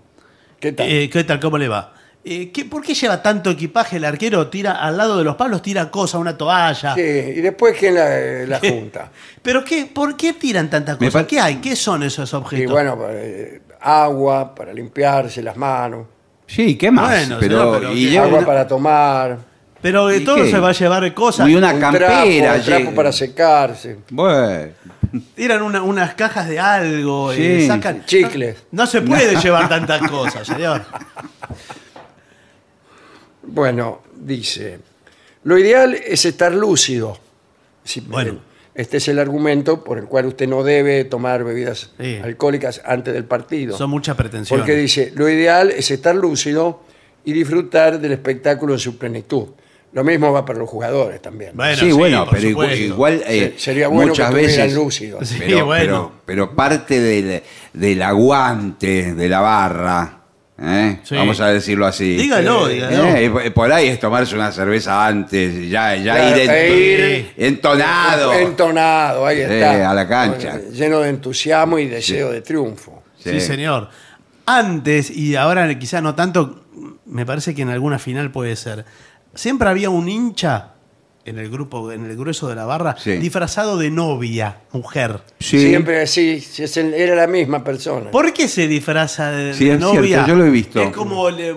¿Qué tal? Eh, ¿Qué tal? ¿Cómo le va? Eh, ¿qué- ¿Por qué lleva tanto equipaje el arquero? Tira al lado de los palos, tira cosas, una toalla. Sí, y después quién la, la junta. ¿Pero qué, por qué tiran tantas cosas? pa- ¿Qué hay? ¿Qué son esos Y objetos? bueno, eh, agua para limpiarse las manos, Sí, ¿qué más? Bueno, pero, señor, pero y agua una- para tomar, Pero de ¿Y todo qué? se va a llevar cosas. y una un campera. trapo, un trapo para secarse, Bueno. Tiran una- unas cajas de algo, Sí, eh, sacan. chicles. No se puede llevar tantas cosas, señor. Bueno, dice, lo ideal es estar lúcido. Sí, Bueno. este es el argumento por el cual usted no debe tomar bebidas Sí. alcohólicas antes del partido. Son muchas pretensiones. Porque dice, lo ideal es estar lúcido y disfrutar del espectáculo en su plenitud. Lo mismo va para los jugadores también. Bueno, sí, bueno, por pero igual, supuesto. igual, eh, Se- sería bueno muchas que veces lúcidos. Sí, pero, bueno. pero, pero parte del, del aguante de la barra, ¿eh? Sí. vamos a decirlo así. Dígalo, Eh, dígalo. eh, por ahí es tomarse una cerveza antes, ya, ya Claro, ir, e ir- entonado. Entonado, ahí está. a la cancha. Lleno de entusiasmo y deseo de triunfo. Sí. señor. Antes, y ahora quizá no tanto, me parece que en alguna final puede ser. Siempre había un hincha en el grupo, en el grueso de la barra, Sí. disfrazado de novia, mujer. Sí. Siempre es el- era la misma persona. ¿Por qué se disfraza de, Sí, de es novia? cierto, yo lo he visto. Es como. le-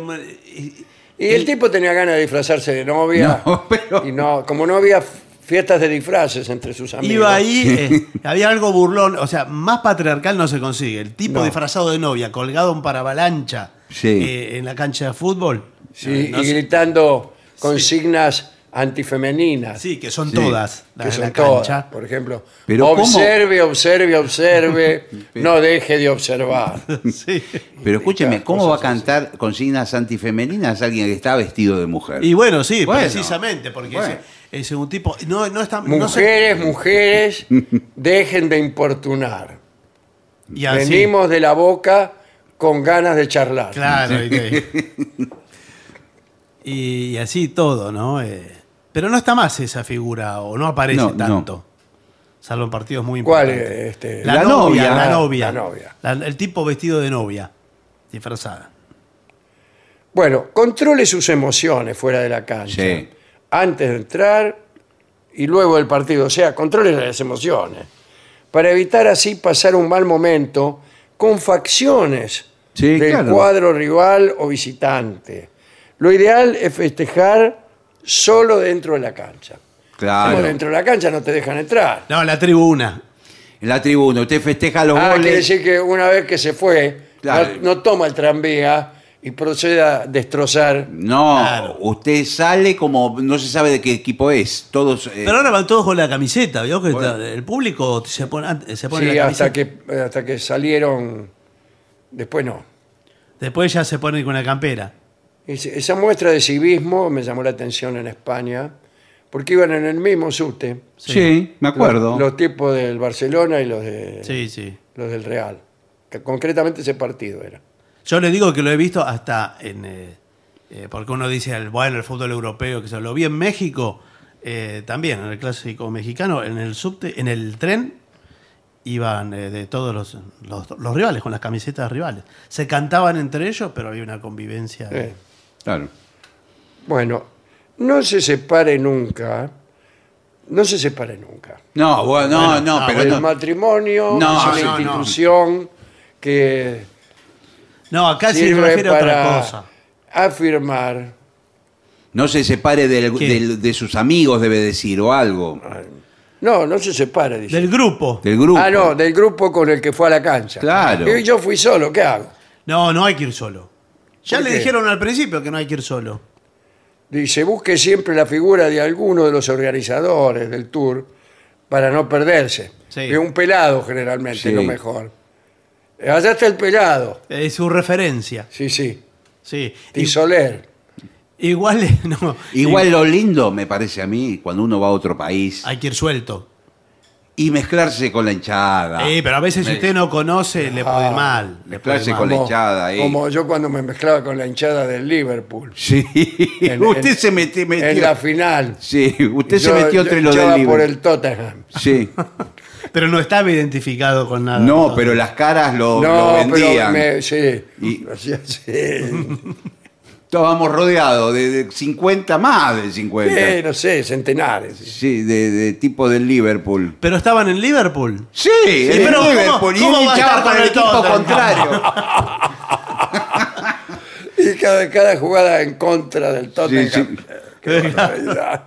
Y el tipo tenía ganas de disfrazarse de novia. No, pero- Y no, como no había fiestas de disfraces entre sus amigos. Iba ahí, eh, había algo burlón, o sea, más patriarcal no se consigue. El tipo No. disfrazado de novia, colgado en paravalancha Sí. eh, en la cancha de fútbol. Sí, No y sé. gritando consignas antifemeninas. Sí, que son Sí. todas las que de son la todas. cancha. Por ejemplo, Pero ¿cómo? observe, observe, observe, no deje de observar. Sí. Pero escúcheme, ¿cómo va a cantar consignas antifemeninas alguien que está vestido de mujer? Y bueno, sí, Bueno. precisamente, porque Bueno. ese, ese un tipo. No, no está. no Mujeres, mujeres, dejen de importunar. y así, Venimos de la boca con ganas de charlar. Claro, y, que- y- y así todo, ¿no? Eh, pero no está más esa figura, o no aparece No, no. tanto. Salvo en partidos muy ¿Cuál importantes. es este? La, La novia, novia. la novia. la novia. La- el tipo vestido de novia, disfrazada. Bueno, controle sus emociones fuera de la cancha. Sí. Antes de entrar y luego del partido. O sea, controle las emociones. Para evitar así pasar un mal momento con facciones Sí, del claro. cuadro rival o visitante. Lo ideal es festejar solo dentro de la cancha. Como Claro. dentro de la cancha no te dejan entrar. No, la tribuna. En la tribuna, usted festeja los Ah, quiere goles. decir que una vez que se fue, Claro. no, no toma el tranvía y procede a destrozar. No, Claro. usted sale como no se sabe de qué equipo es. Todos. eh, Pero ahora van todos con la camiseta, ¿vio? Que Bueno. el público se pone, se pone Sí, la hasta camiseta. que, hasta que salieron. Después no. Después ya se pone con la campera. Esa muestra de civismo me llamó la atención en España, porque iban en el mismo subte. sí. me acuerdo. Los, los tipos del Barcelona y los, de, Sí, sí. los del Real. Que concretamente ese partido era. Yo le digo que lo he visto hasta en. eh, eh, porque uno dice, el- bueno, el fútbol europeo, que se lo vi en México, eh, también en el clásico mexicano, en el subte, en el tren, iban eh, de todos los, los, los rivales, con las camisetas rivales. Se cantaban entre ellos, pero había una convivencia. Eh, Claro. Bueno, no se separe nunca. No se separe nunca. No, bueno, no, Bueno, no, ah, pero el no. matrimonio No, es una no, no. institución que No, acá se sirve refiere a otra para cosa. afirmar No se separe del- ¿Qué? del- de sus amigos, debe decir, o algo. No, no se separe, dice. Del grupo. Del grupo. Ah, no, del grupo con el que fue a la cancha. Claro. Y yo fui solo, ¿qué hago? No, no hay que ir solo. Ya ¿Por le qué? dijeron al principio que no hay que ir solo. Dice, busque siempre la figura de alguno de los organizadores del tour para no perderse. Sí. Es un pelado generalmente, Sí. lo mejor. Allá está el pelado. Es su referencia. Sí, sí. Sí. I- Tisoler. Igual, no. Igual lo lindo, me parece a mí, cuando uno va a otro país Hay que ir suelto. Y mezclarse con la hinchada. Sí, pero a veces si usted no conoce, le puede ir Ah, mal. Le puede ir mezclarse mal. con la hinchada ahí. como yo cuando me mezclaba con la hinchada del Liverpool. Sí. En- usted en- se meti- metió. En la final. Sí, usted se Yo- metió yo entre los hinchaba del por Liverpool. el Tottenham. Sí. Pero no estaba identificado con nada. No, pero las caras lo, lo No, pero vendían. me, sí. Y- Hacía así. Estábamos rodeados de, de 50 más de 50. Eh, no sé, centenares. Sí, de, de tipo del Liverpool. Pero estaban en Liverpool. Sí, en pero ¿cómo- Liverpool. y cómo él va a estar con el el equipo Tottenham? contrario. Y cada, cada jugada en contra del Tottenham. Sí, sí. Qué barbaridad.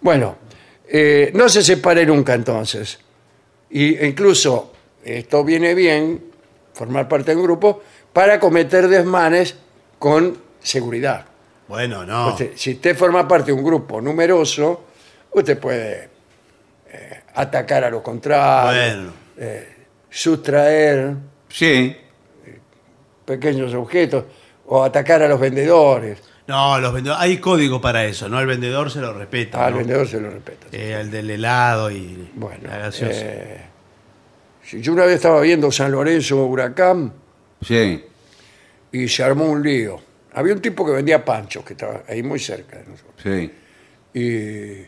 bueno, eh, no se separe nunca entonces. Y incluso esto viene bien, formar parte de un grupo, para cometer desmanes con seguridad. Bueno, no. Usted- si usted forma parte de un grupo numeroso, Usted puede eh, atacar a los contrarios, Bueno. sustraer Sí. pequeños objetos o atacar a los vendedores. No, los vendedores, hay código para eso, ¿no? Al vendedor se lo respeta. Al ¿no? vendedor se lo respeta. Eh, el del helado y Bueno, la gaseosa. eh, si yo una vez estaba viendo San Lorenzo Huracán Sí. y se armó un lío. Había un tipo que vendía panchos que estaba ahí muy cerca de nosotros. Sí. Y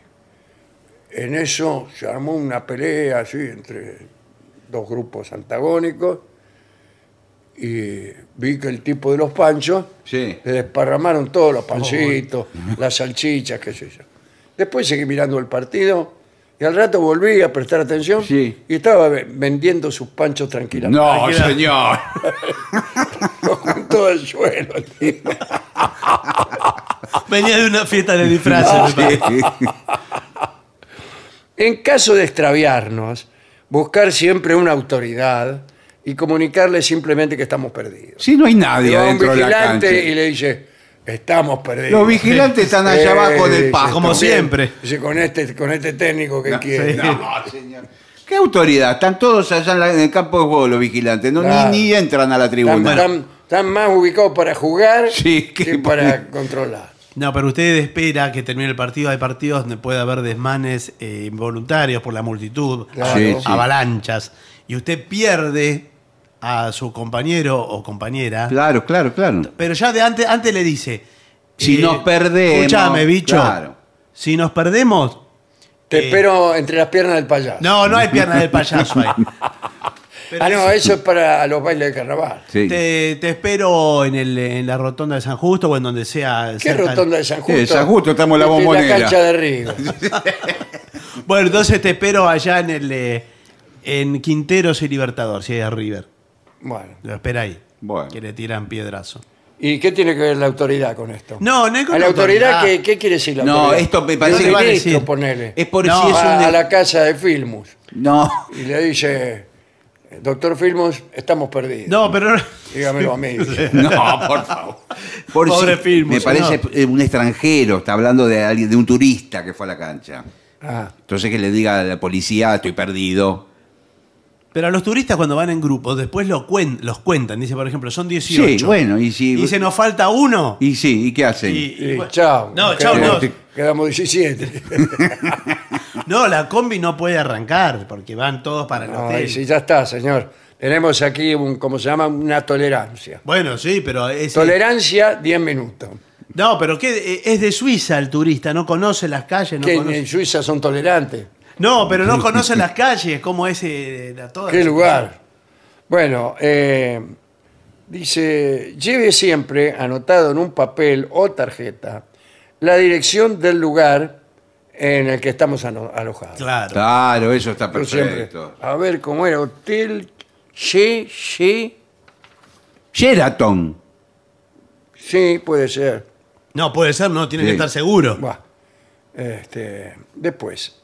en eso se armó una pelea así entre dos grupos antagónicos y vi que el tipo de los panchos Sí. le desparramaron todos los pancitos, las salchichas, qué sé yo. Después seguí mirando el partido y al rato volví a prestar atención Sí. y estaba ve- vendiendo sus panchos tranquilamente. No, señor. con todo el suelo. el tipo. Venía de una fiesta de disfraces. En caso de extraviarnos, buscar siempre una autoridad y comunicarle simplemente que estamos perdidos. Sí, no hay nadie Y va un adentro de la vigilante cancha. y le dice, estamos perdidos. Los vigilantes están allá Eh, abajo del dice, pasto. Como siempre. Dice, con este, con este técnico que quiere. sí. No, señor. ¿Qué autoridad? Están todos allá en, la- en el campo de juego los vigilantes. No, Claro. ni, ni entran a la Están, tribuna. están- están más ubicados para jugar Sí, que que- para controlar. No, pero usted espera que termine el partido. Hay partidos donde puede haber desmanes eh, involuntarios por la multitud, Claro. Sí, sí. avalanchas, y usted pierde a su compañero o compañera. Claro, claro, claro. Pero ya de antes, antes le dice: eh, Si nos perdemos, Escúchame, bicho. claro. Si nos perdemos. Te eh, espero entre las piernas del payaso. No, no hay pierna del payaso ahí. Pero ah, no, eso es para los bailes de carnaval. Sí. te, te espero en, el, en la rotonda de San Justo o en donde sea. ¿Qué cerca- rotonda de San Justo? Sí, San Justo, estamos en la Esta es Bombonera. La cancha de Río. Bueno, entonces te espero allá en el eh, en Quinteros y Libertador, si hay a River. Bueno. Lo espera ahí. Bueno. Que le tiran piedrazo. ¿Y qué tiene que ver la autoridad con esto? No, no es con ¿A la la autoridad, autoridad. ¿qué, qué quiere decir la No, autoridad? esto me parece que va a decir. ponele. Es por No, si es Va un. a la casa de Filmus No. y le dice, doctor Filmus, estamos perdidos. No, pero. Dígamelo a mí. No, por favor. Por Pobre si- Filmus, me parece no. un extranjero, está hablando de alguien, de un turista que fue a la cancha. Ah, Entonces que le diga a la policía, estoy perdido. Pero a los turistas cuando van en grupo, después lo cuen- los cuentan. Dice, por ejemplo, son 18. Sí, bueno, y si. Y dice, nos falta uno. Y sí, ¿y qué hacen? Y- y y bueno, chao. No, chao, Quedamos- no. Quedamos 17. No, la combi no puede arrancar porque van todos para el No, hotel. y sí, ya está, señor. Tenemos aquí, un, como se llama, una tolerancia. Bueno, sí, pero es. Tolerancia, 10 minutos. No, pero ¿qué? Es de Suiza el turista, no conoce las calles, no que conoce. en Suiza son tolerantes. No, pero no conoce las calles, cómo es eh, la- toda ¿Qué lugar? Bueno, eh, dice, lleve siempre anotado en un papel o tarjeta la dirección del lugar en el que estamos ano- alojados. Claro. Claro, eso está Yo siempre, perfecto. a ver cómo era, hotel, sí, sí, Sheraton. sí, puede ser. No, puede ser, no, tiene Sí. que estar seguro. Buah. Este, después,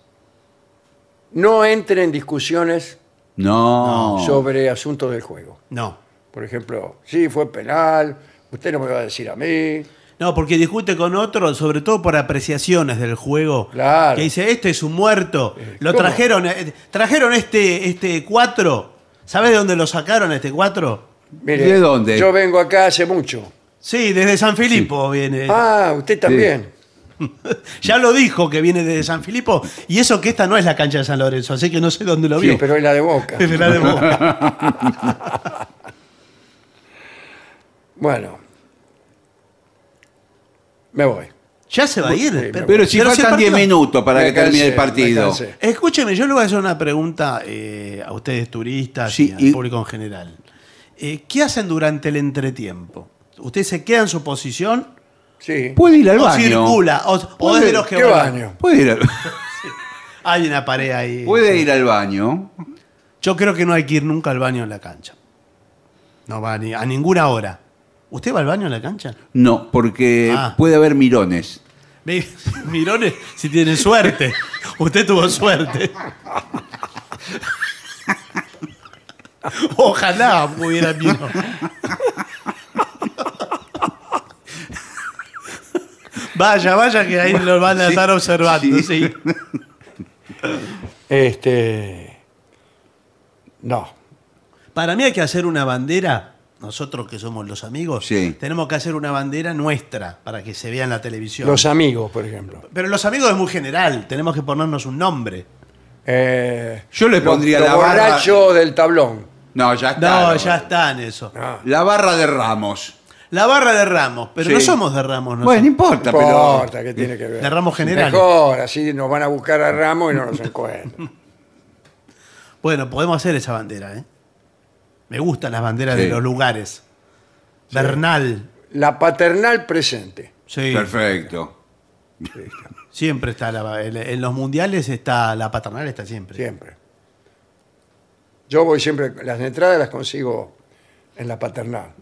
no entre en discusiones No. sobre asuntos del juego. No. Por ejemplo, sí, fue penal, usted no me va a decir a mí. No, porque discute con otro, sobre todo por apreciaciones del juego. Claro. Que dice, este es un muerto. Lo ¿cómo? trajeron, eh, trajeron este, este 4. ¿Sabes de dónde lo sacaron este 4? Mire, ¿De dónde? Yo vengo acá hace mucho. Sí, desde San Filipo viene. Ah, usted también. Ya lo dijo que viene desde San Filipo. Y eso que esta no es la cancha de San Lorenzo, así que no sé dónde lo Sí, vio. pero es la de Boca. Es de la de Boca. Bueno, me voy. Ya se va a ir. Sí, pero, Pero si pero el faltan 10 partido- minutos para Me que termine el partido. Escúcheme, yo le voy a hacer una pregunta eh, a ustedes turistas Sí, y al y- público en general. Eh, ¿Qué hacen durante el entretiempo? ¿Usted se queda en su posición Sí. Puede ir al o baño. circula? ¿O, o es de los que ¿Qué van- baño? Puede ir al, Hay una pared ahí. puede sí. ir al baño. Yo creo que no hay que ir nunca al baño en la cancha. No va ni- a ninguna hora. ¿Usted va al baño en la cancha? No, porque Ah. puede haber mirones. Mi- Mirones, si tiene suerte. Usted tuvo suerte. Ojalá hubiera mirones. Vaya, vaya, que ahí lo van a Sí, estar observando, sí. sí. Este. No. Para mí hay que hacer una bandera, nosotros que somos los amigos, Sí. tenemos que hacer una bandera nuestra para que se vea en la televisión. Los amigos, por ejemplo. Pero los amigos es muy general, tenemos que ponernos un nombre. Eh, Yo le lo- pondría lo la barra. borracho del tablón. No, ya No, está. ya está en eso. Ah, La barra de Ramos. La barra de Ramos, pero Sí. no somos de Ramos, nosotros. Bueno, no no importa, pero. importa, ¿qué tiene que ver? De ramos generales. Mejor, así nos van a buscar a Ramos y no nos encuentran. Bueno, podemos hacer esa bandera, ¿eh? Me gustan las banderas Sí. de los lugares. Bernal. La paternal presente. Sí. Perfecto. Siempre está la, en, en los mundiales está la paternal está siempre. Siempre. Yo voy siempre, las entradas las consigo en la paternal.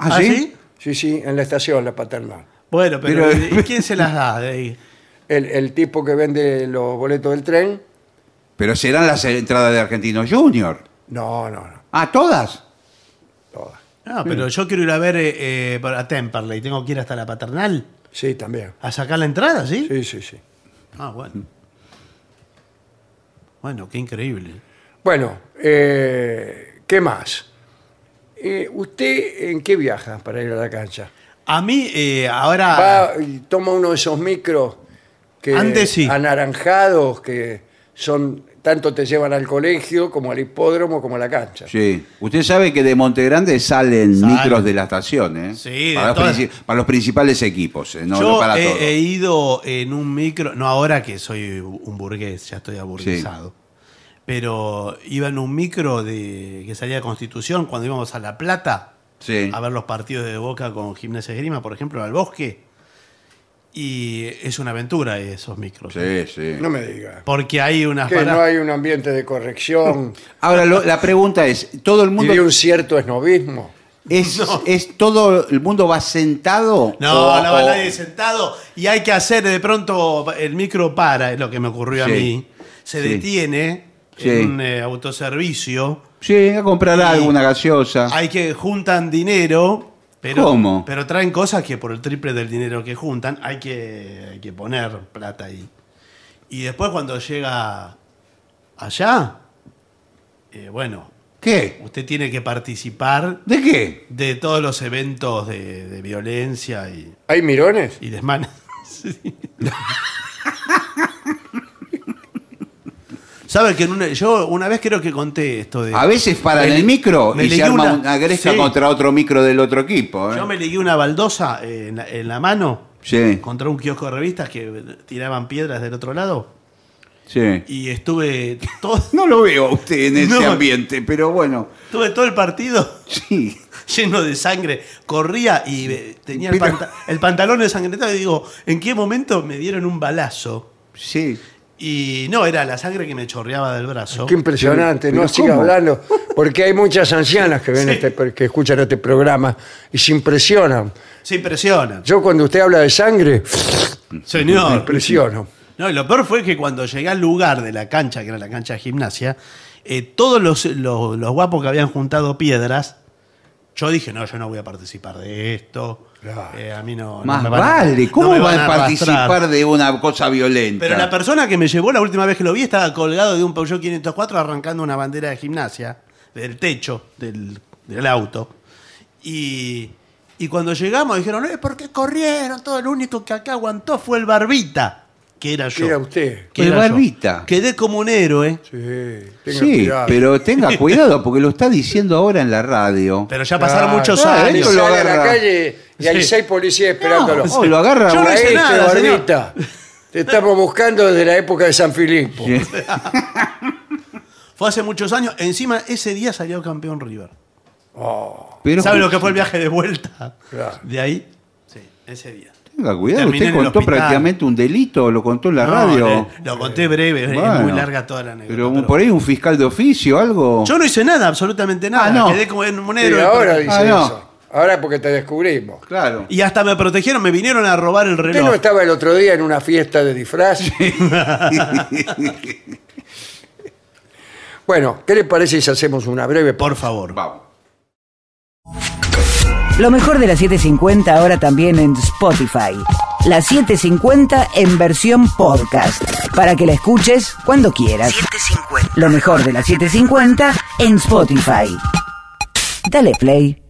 ¿Ah, sí? Sí, sí, en la estación, la paternal. Bueno, pero, Pero- ¿y quién se las da? de ahí? El, el tipo que vende los boletos del tren, Pero serán las entradas de Argentinos Junior. no, no, no, Ah, todas. todas. No, pero yo quiero ir a ver eh, eh, a Temperley. Tengo que ir hasta la paternal Sí, también. a sacar la entrada, ¿sí? Sí, sí, sí. Ah, bueno. Bueno, qué increíble. Bueno, eh, ¿qué más? Eh, ¿Usted en qué viaja para ir a la cancha? A mí, eh, ahora. Va y toma uno de esos micros que Antes sí. anaranjados que son tanto te llevan al colegio como al hipódromo como a la cancha. Sí. Usted sabe que de Monte Grande salen micros de la estación, ¿eh? Sí, de para, los todas- para los principales equipos, ¿eh? no, yo no para he, todos. he ido en un micro, no ahora que soy un burgués, ya estoy aburguesado, pero iba en un micro de que salía de Constitución cuando íbamos a La Plata Sí. a ver los partidos de Boca con Gimnasia Grima, por ejemplo, al Bosque. Y es una aventura esos micros. Sí, sí. No me diga. Porque hay unas Que para- no hay un ambiente de corrección Ahora, lo- la pregunta es, ¿todo el y mundo de un cierto esnovismo. es, es todo el mundo va sentado? No, o- no va o- nadie sentado y hay que hacer de pronto el micro para, es lo que me ocurrió Sí. a mí. Se Sí. detiene Sí. en un eh, autoservicio. Sí, a comprar Y- alguna gaseosa. Hay que juntan dinero, pero, ¿Cómo? pero traen cosas que por el triple del dinero que juntan hay que, hay que poner plata ahí. Y después cuando llega allá, eh, bueno, ¿Qué? usted tiene que participar ¿De qué? de todos los eventos de, de violencia y, ¿Hay mirones? y desmanes. Sí. ¿Sabe que en una- yo una vez creo que conté esto de... A veces paran Me el li- micro me y se arma una- una gresca Sí. contra otro micro del otro equipo. ¿eh? Yo me ligué una baldosa eh, en la, en la mano Sí, contra un kiosco de revistas que tiraban piedras del otro lado sí. y estuve todo, No lo veo a usted en ese No. ambiente, pero bueno, estuve todo el partido sí. lleno de sangre, corría y eh, tenía el, Pero- panta- el pantalón ensangrentado y digo, ¿en qué momento me dieron un balazo? Sí. Y no, era la sangre que me chorreaba del brazo. Qué impresionante, no siga ¿cómo? hablando, porque hay muchas ancianas que ven Sí. este, que escuchan este programa y se impresionan. Se impresionan. Yo cuando usted habla de sangre, me Señor. impresiono. No, y lo peor fue que cuando llegué al lugar de la cancha, que era la cancha de gimnasia, eh, todos los, los- los guapos que habían juntado piedras, yo dije, no, yo no voy a participar de esto. Claro. Eh, a mí no. no Más me van a- vale, no ¿cómo me van van a arrastrar. participar de una cosa violenta? Pero la persona que me llevó la última vez que lo vi estaba colgado de un Peugeot 504 arrancando una bandera de gimnasia del techo del, del auto. Y, y cuando llegamos dijeron, "Eh, ¿por qué corrieron? Todo el único que acá aguantó fue el Barbita, que era yo. ¿Qué era usted? Que El yo. Barbita. Quedé como un héroe, Sí, tenga Sí, cuidado. pero tenga cuidado porque lo está diciendo ahora en la radio. pero ya pasaron Claro. muchos Claro, años. esto lo Sale a la agarra. calle y hay Sí. seis policías esperándolo. No, lo agarra Yo no hice te, nada. Barbita. Te estamos buscando desde la época de San Filipo. Sí. Fue hace muchos años. Encima, ese día salió campeón River. Pero ¿Sabe lo que fue el viaje de vuelta? Claro. De ahí. Sí, ese día. Tenga cuidado, Terminé usted contó prácticamente un delito, lo contó en la No, radio. le- lo conté breve, es muy larga toda la anécdota. Pero, por ahí un fiscal de oficio, algo. Yo no hice nada, absolutamente nada. Ah, no. Quedé como en un Sí, héroe. ahora dice Ah, no. eso. Ahora porque te descubrimos. Claro. Y hasta me protegieron, me vinieron a robar el ¿Usted reloj. no estaba el otro día en una fiesta de disfraz? bueno, ¿qué le parece si hacemos una breve Por favor. Vamos. Lo mejor de la 750 ahora también en Spotify. La 750 en versión podcast. Para que la escuches cuando quieras. Lo mejor de la 750 en Spotify. Dale play.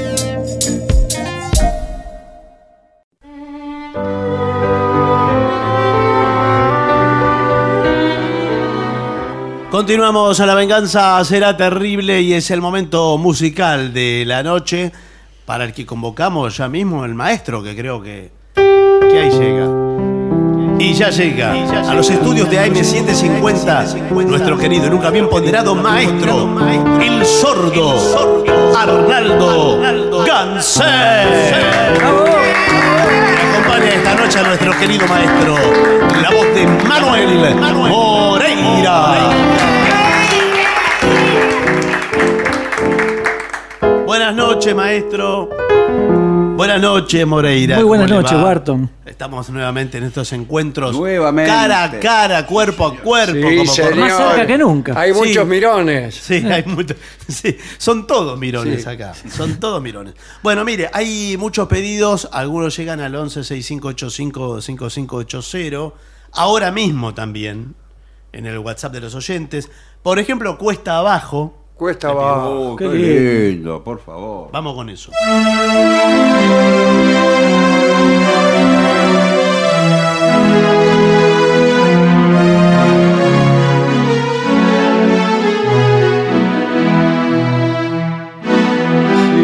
Continuamos a la venganza, será terrible y es el momento musical de la noche para el que convocamos ya mismo el maestro, que creo que, que ahí llega. Y ya llega a los estudios de AM750 nuestro querido y nunca bien ponderado maestro, el sordo Arnaldo Gansé. Acompaña esta noche a nuestro querido maestro, la voz de Manuel Moreira. Buenas noches, maestro. Buenas noches, Moreira. Muy buenas ¿Cómo le noches? Barton. Estamos nuevamente en estos encuentros. Nuevamente. Cara a cara, cuerpo a cuerpo. Sí, como por-. Más cerca que nunca. Hay Sí. muchos mirones. Sí, hay mucho- sí, son todos mirones Sí. acá. Son todos mirones. Bueno, mire, hay muchos pedidos. Algunos llegan al 11 6585 5580. Ahora mismo también, en el WhatsApp de los oyentes. Por ejemplo, Cuesta Abajo. Cuesta abajo. Oh, Qué qué lindo, por favor. Vamos con eso.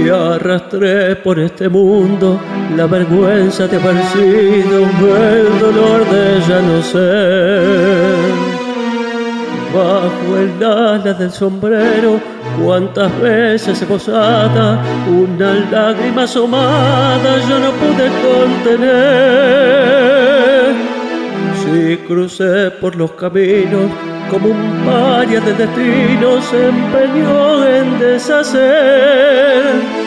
Si arrastré por este mundo la vergüenza de haber sido el dolor de ya no ser. Bajo el ala del sombrero, cuántas veces he posada una lágrima asomada yo no pude contener. Si crucé por los caminos como un paria de destino se empeñó en deshacer.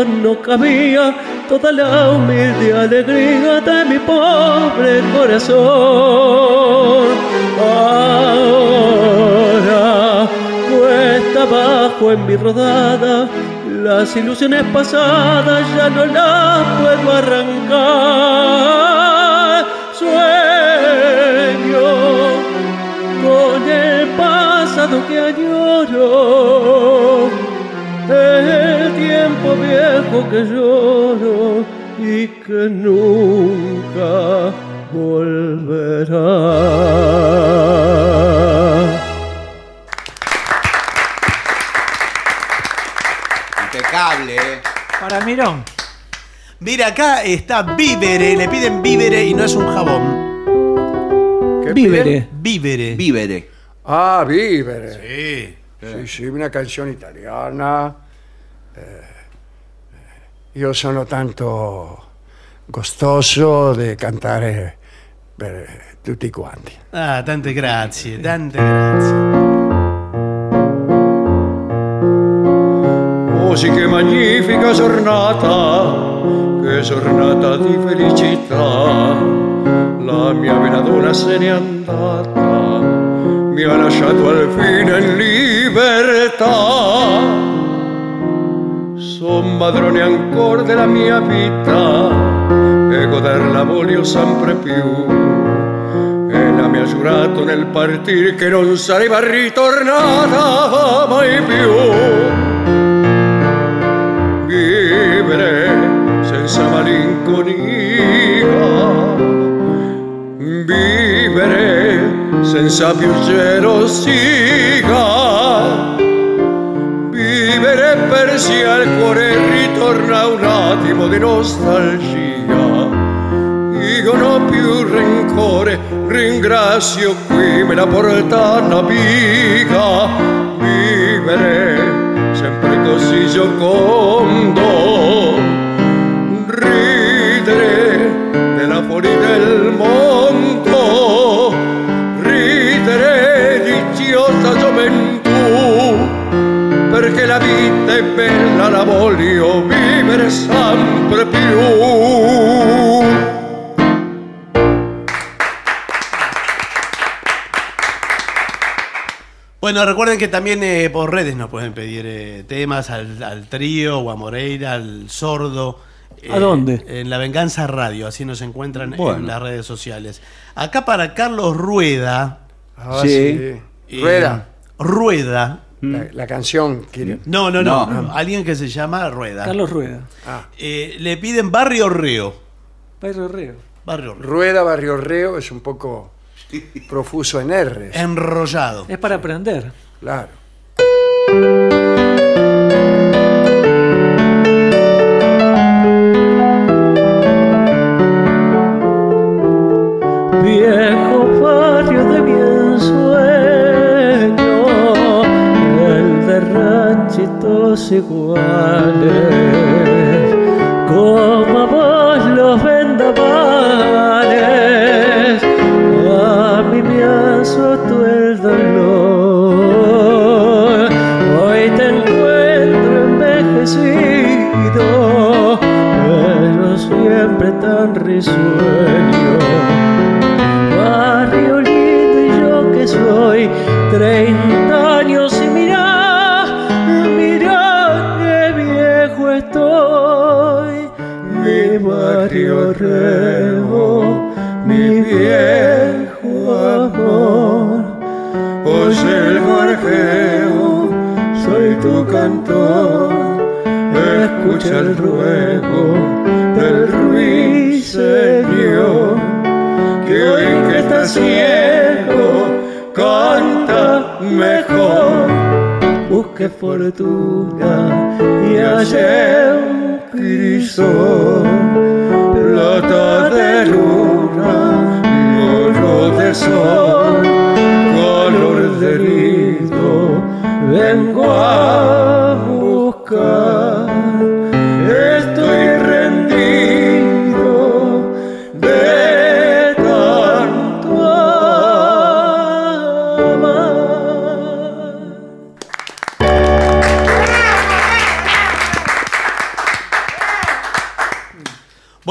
no cabía toda la humilde alegría de mi pobre corazón. Ahora cuesta abajo en mi rodada, las ilusiones pasadas ya no las puedo arrancar. Sueño con el pasado que añoro, viejo que lloro y que nunca volverá. Impecable, ¿eh? Para Mirón. Mira, acá está Vívere. Le piden Vívere y no es un jabón. ¿Qué Vívere. piden? Vívere. Vívere. Ah, vívere. Sí. Sí, sì, una canzone italiana. Eh, io sono tanto gustoso di cantare per tutti quanti. Ah, tante grazie, tante grazie. Oh sì che magnifica giornata, che giornata di felicità. La mia bella donna se n'è andata, mi ha lasciato al fine in libertà. Son padrone ancora della mia vita. E goderla voglio sempre più. E la mi ha giurato nel partire che non sarebbe ritornata mai più. Vivere senza malinconia, vivere senza più gelosia, vivere persia il cuore ritorna un attimo di nostalgia. Io non ho più rancore, ringrazio qui me la portata amica. Vivere sempre così giocondo, ridere della fuori del mondo, la vita è bella, la voglio vivere sempre più. Bueno, recuerden que también eh, por redes nos pueden pedir eh, temas al, al trío o a Moreira, al sordo. ¿A dónde? En La Venganza Radio, así nos encuentran en las redes sociales. Acá para Carlos Rueda. Ah, Sí. eh, Rueda, Rueda. La, la canción. quiere- No, no, no, No. Alguien que se llama Rueda. Carlos Rueda. Ah, Eh, le piden Barrio Reo. Pedro Reo. Barrio Reo. Rueda Barrio Reo es un poco profuso en R. Enrollado. Es para aprender. Claro. Iguales, como vos los vendavales, a mí me azotó el dolor. Hoy te encuentro envejecido, pero siempre tan risueño Escucha el ruego del ruiseñor. Que hoy que está ciego, canta mejor. Busque fortuna Y ayer un crisol, plata de luna, oro de sol,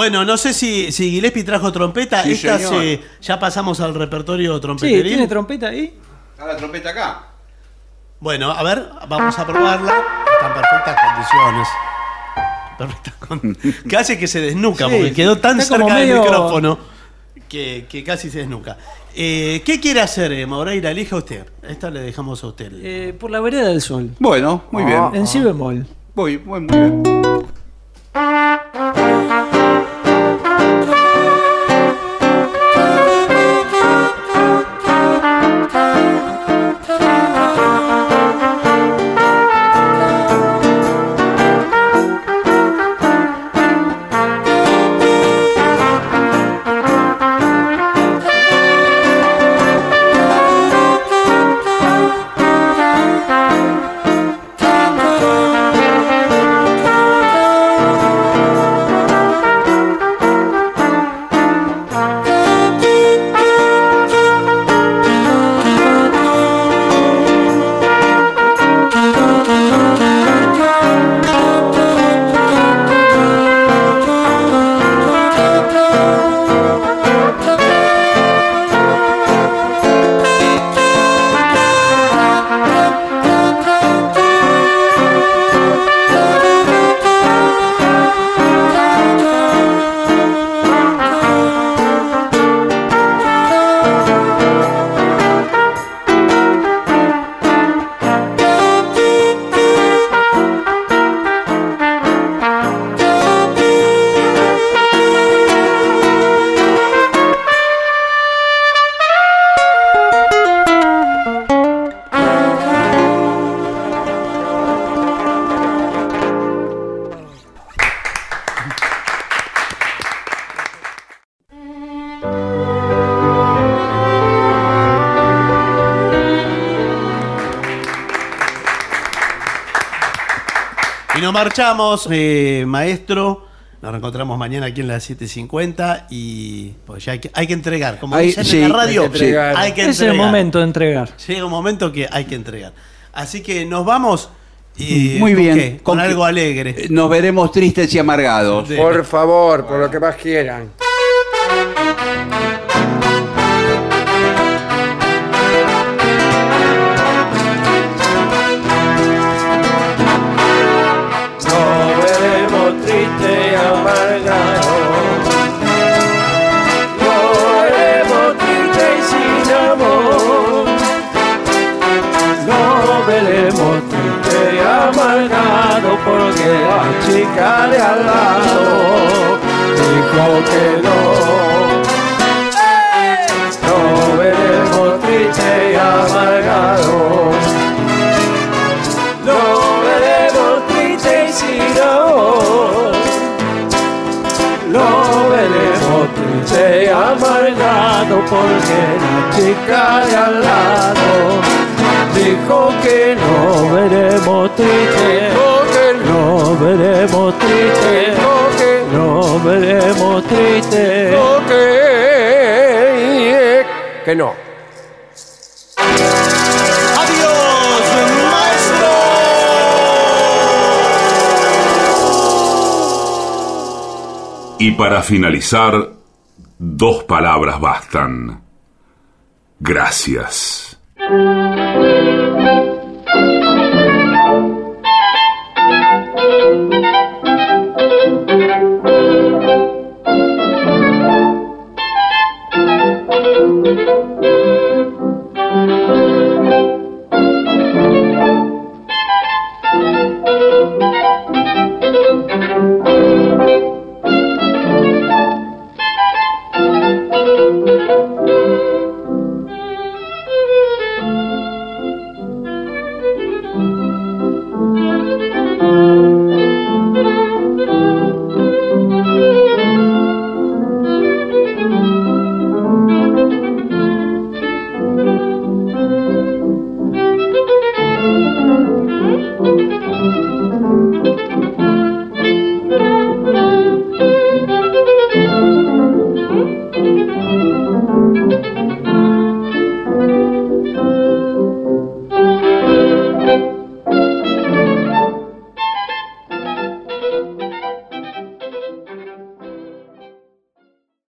Bueno, no sé si, si Gillespie trajo trompeta. Sí, Esta se- ya pasamos al repertorio Sí, trompeterín. ¿tiene trompeta ahí? Está la trompeta acá. Bueno, a ver, vamos a probarla. Está en perfectas condiciones. Perfectas con- Casi que se desnuca, Sí, porque quedó tan cerca del micrófono que, que casi se desnuca. Eh, ¿Qué quiere hacer, eh, Moreira? Elija usted. Esta le dejamos a usted. Eh, por la vereda del sol. Bueno, muy bien. En si bemol. Voy, voy muy bien. Nos marchamos, eh, maestro. Nos reencontramos mañana aquí en las 7.50 y pues ya hay que, hay que entregar. Como Hay- dicen sí, en la radio, hay que entregar. hay que Es el momento de entregar. Llega un momento que hay que entregar. Así que nos vamos y Muy ¿con bien. qué? Con, algo alegre. Nos veremos tristes y amargados. Sí. Por favor, por lo que más quieran. De al lado dijo que no. Nos veremos triste y amargado. Lo veremos triste y sin amor. Lo veremos triste y amargado porque la chica de al lado dijo que no veremos triste. No veremos triste. No veremos triste. que, que no. ¡Adiós, maestro! Y para finalizar, dos palabras bastan. Gracias. Gracias.